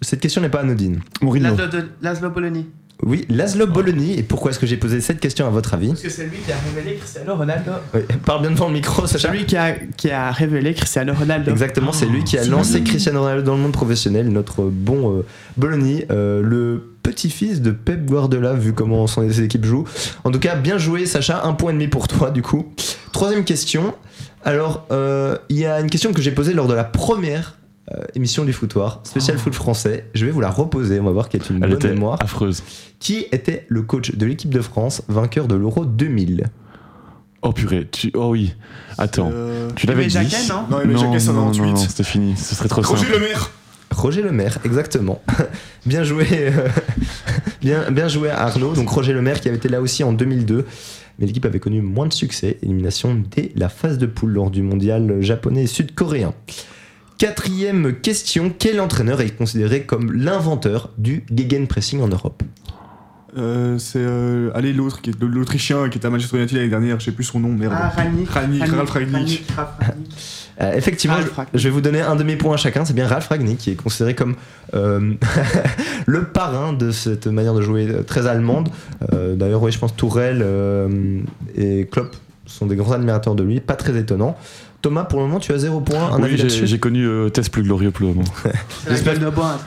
Cette question n'est pas anodine. Mourinho. Laszlo, de- Laszlo Bologna. Oui, Laszlo Bologna. Et pourquoi est-ce que j'ai posé cette question à votre avis Parce que c'est lui qui a révélé Cristiano Ronaldo. Oui, Parle bien devant le micro, Sacha. Celui qui a, qui a révélé Cristiano Ronaldo. Exactement, c'est lui qui a lancé Cristiano Ronaldo dans le monde professionnel, notre bon euh, Bologna, euh, le petit-fils de Pep Guardiola, vu comment son, ses équipes jouent. En tout cas, bien joué, Sacha, un point et demi pour toi, du coup. Troisième question. Alors, euh, il y a une question que j'ai posée lors de la première euh, émission du foutoir, spécial foot français. Je vais vous la reposer, on va voir qu'elle est une Elle bonne était mémoire. affreuse. Qui était le coach de l'équipe de France, vainqueur de l'Euro 2000 Oh purée, tu... oh oui. Attends, Euh, tu l'avais dit. Jacquet, non Non, Aimé Jacquet, c'est en non, non, 98. non, c'était fini. Ce serait trop Roger simple. Le Maire. Roger Le Maire, exactement. bien joué, euh, bien, bien joué à Arnaud. Donc Roger Le Maire qui avait été là aussi en 2002, mais l'équipe avait connu moins de succès, élimination dès la phase de poule lors du mondial japonais et sud-coréen. Quatrième question, quel entraîneur est considéré comme l'inventeur du gegenpressing en Europe? Euh, c'est euh, allez l'autre qui est l'Autrichien qui était à Manchester United l'année dernière, je sais plus son nom, merde. Ah, Rangnick. Rangnick, Ralph Rangnick. Euh, effectivement, Ralph je- Ragnick. je vais vous donner un demi-point à chacun. C'est bien Ralph Ragnick qui est considéré comme euh, le parrain de cette manière de jouer très allemande. Euh, D'ailleurs, oui, je pense Tourelle euh, et Klopp sont des grands admirateurs de lui. Pas très étonnant. Thomas, pour le moment, tu as zéro point. Un Oui, avis j'ai- connu euh, Tess plus glorieux pour le moment. C'est la J'espère.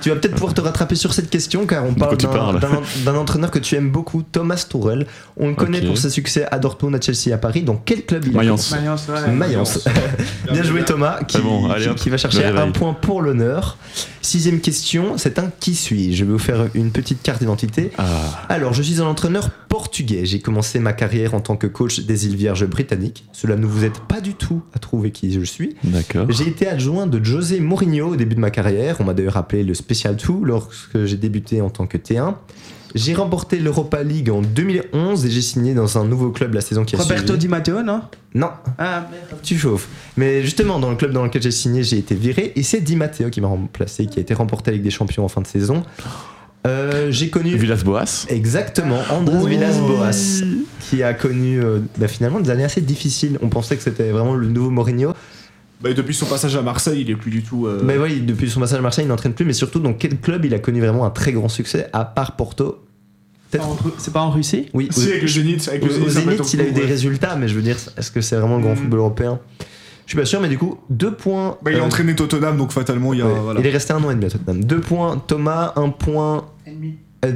Tu vas peut-être pouvoir te rattraper sur cette question car on parle d'un entraîneur que tu aimes beaucoup, Thomas Tourelle. On le connaît pour ses succès à Dortmund, à Chelsea, à Paris. Dans quel club il a Mayence. Mayence, ouais. Mayence. Bien joué Thomas, qui, bon, allez, qui va chercher un point pour l'honneur. Sixième question, c'est un qui suis-je? Je vais vous faire une petite carte d'identité. Ah, Alors, je suis un entraîneur portugais. J'ai commencé ma carrière en tant que coach des îles Vierges britanniques. Cela ne vous aide pas du tout à trouver qui je suis. d'accord. J'ai été adjoint de José Mourinho au début de ma carrière. On m'a d'ailleurs appelé le Special 2 lorsque j'ai débuté en tant que T1. J'ai remporté l'Europa League en 2011 et j'ai signé dans un nouveau club la saison qui a Roberto suivi. Di Matteo, non? Non, Ah, merde. tu chauffes. Mais justement, dans le club dans lequel j'ai signé, j'ai été viré et c'est Di Matteo qui m'a remplacé, qui a été remporté avec des champions en fin de saison. Euh, j'ai connu Villas-Boas. exactement Andrés Oui. Villas-Boas qui a connu euh, bah, finalement des années assez difficiles. On pensait que c'était vraiment le nouveau Mourinho. Bah, et depuis son passage à Marseille, il est plus du tout. euh, Mais oui, depuis son passage à Marseille, il n'entraîne plus, mais surtout dans quel club il a connu vraiment un très grand succès, à part Porto? C'est pas en Russie? Oui, Si, avec le Zénith, avec le Zénith, il a eu des résultats, mais je veux dire, est-ce que c'est vraiment le grand Mm. football européen? Je suis pas sûr, mais du coup, deux points. Bah, il a euh, entraîné Tottenham, donc fatalement, il y a. ouais, voilà. Il est resté un an et demi à Tottenham. Deux points Thomas, un point. Ennemi. euh,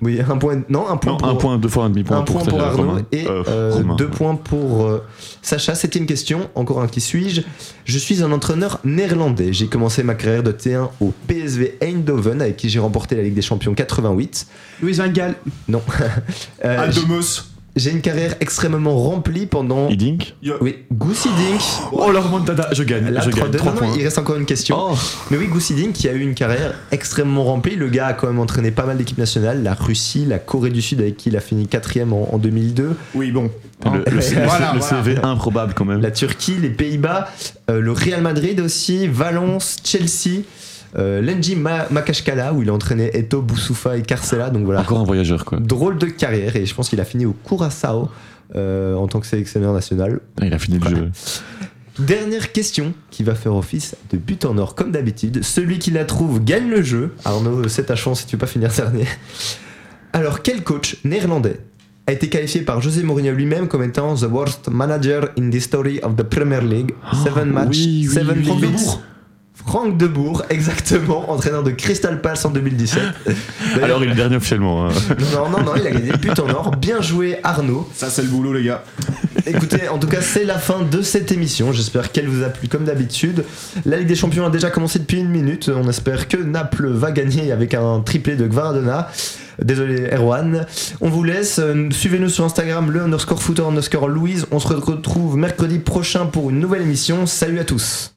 oui, un point. Non, un point Non, pour. un point, deux fois un demi-point un pour, point pour Arnaud Romain. et Euh, euh, Romain, deux ouais. points pour euh, Sacha. Septième question, encore un qui suis-je Je suis un entraîneur néerlandais. J'ai commencé ma carrière de T1 au PSV Eindhoven avec qui j'ai remporté la Ligue des Champions 88. Louis Van Gaal. Non. Euh, Aldomos. J'ai une carrière extrêmement remplie pendant. Hiddink. Oui, Goosey Dink. Oh, la remontada, je gagne. Je 3 gagne. 2 3 non, non, points. il reste encore une question. Oh. Mais oui, Goosey Dink qui a eu une carrière extrêmement remplie. Le gars a quand même entraîné pas mal d'équipes nationales. La Russie, la Corée du Sud avec qui il a fini quatrième en, en 2002. Oui, bon. Le, le- le- Voilà, le voilà. CV improbable quand même. La Turquie, les Pays-Bas, euh, le Real Madrid aussi, Valence, Chelsea, euh, l'Enji Ma- Makashkala où il a entraîné Eto, Boussoufa et Carcela. Donc voilà, Encore un voyageur quoi. drôle de carrière et je pense qu'il a fini au Curaçao euh, en tant que sélectionneur national. Ah, il a fini le jeu. Dernière question qui va faire office de but en or comme d'habitude. Celui qui la trouve gagne le jeu. Arnaud, c'est ta chance si tu veux pas finir dernier. Alors quel coach néerlandais a été qualifié par José Mourinho lui-même comme étant the worst manager in the story of the Premier League? Seven matchs, oui, oui, seven oui. Franck Debourg, exactement, entraîneur de Crystal Palace en 2017. D'ailleurs- Alors il est dernier officiellement. hein. non, non, non, il a gagné but en or. Bien joué Arnaud. Ça, c'est le boulot, les gars. Écoutez, en tout cas, c'est la fin de cette émission. J'espère qu'elle vous a plu comme d'habitude. La Ligue des Champions a déjà commencé depuis une minute. On espère que Naples va gagner avec un triplé de Gvaradona. Désolé, Erwan. On vous laisse. Suivez-nous sur Instagram, le underscore footer underscore Louise. On se retrouve mercredi prochain pour une nouvelle émission. Salut à tous.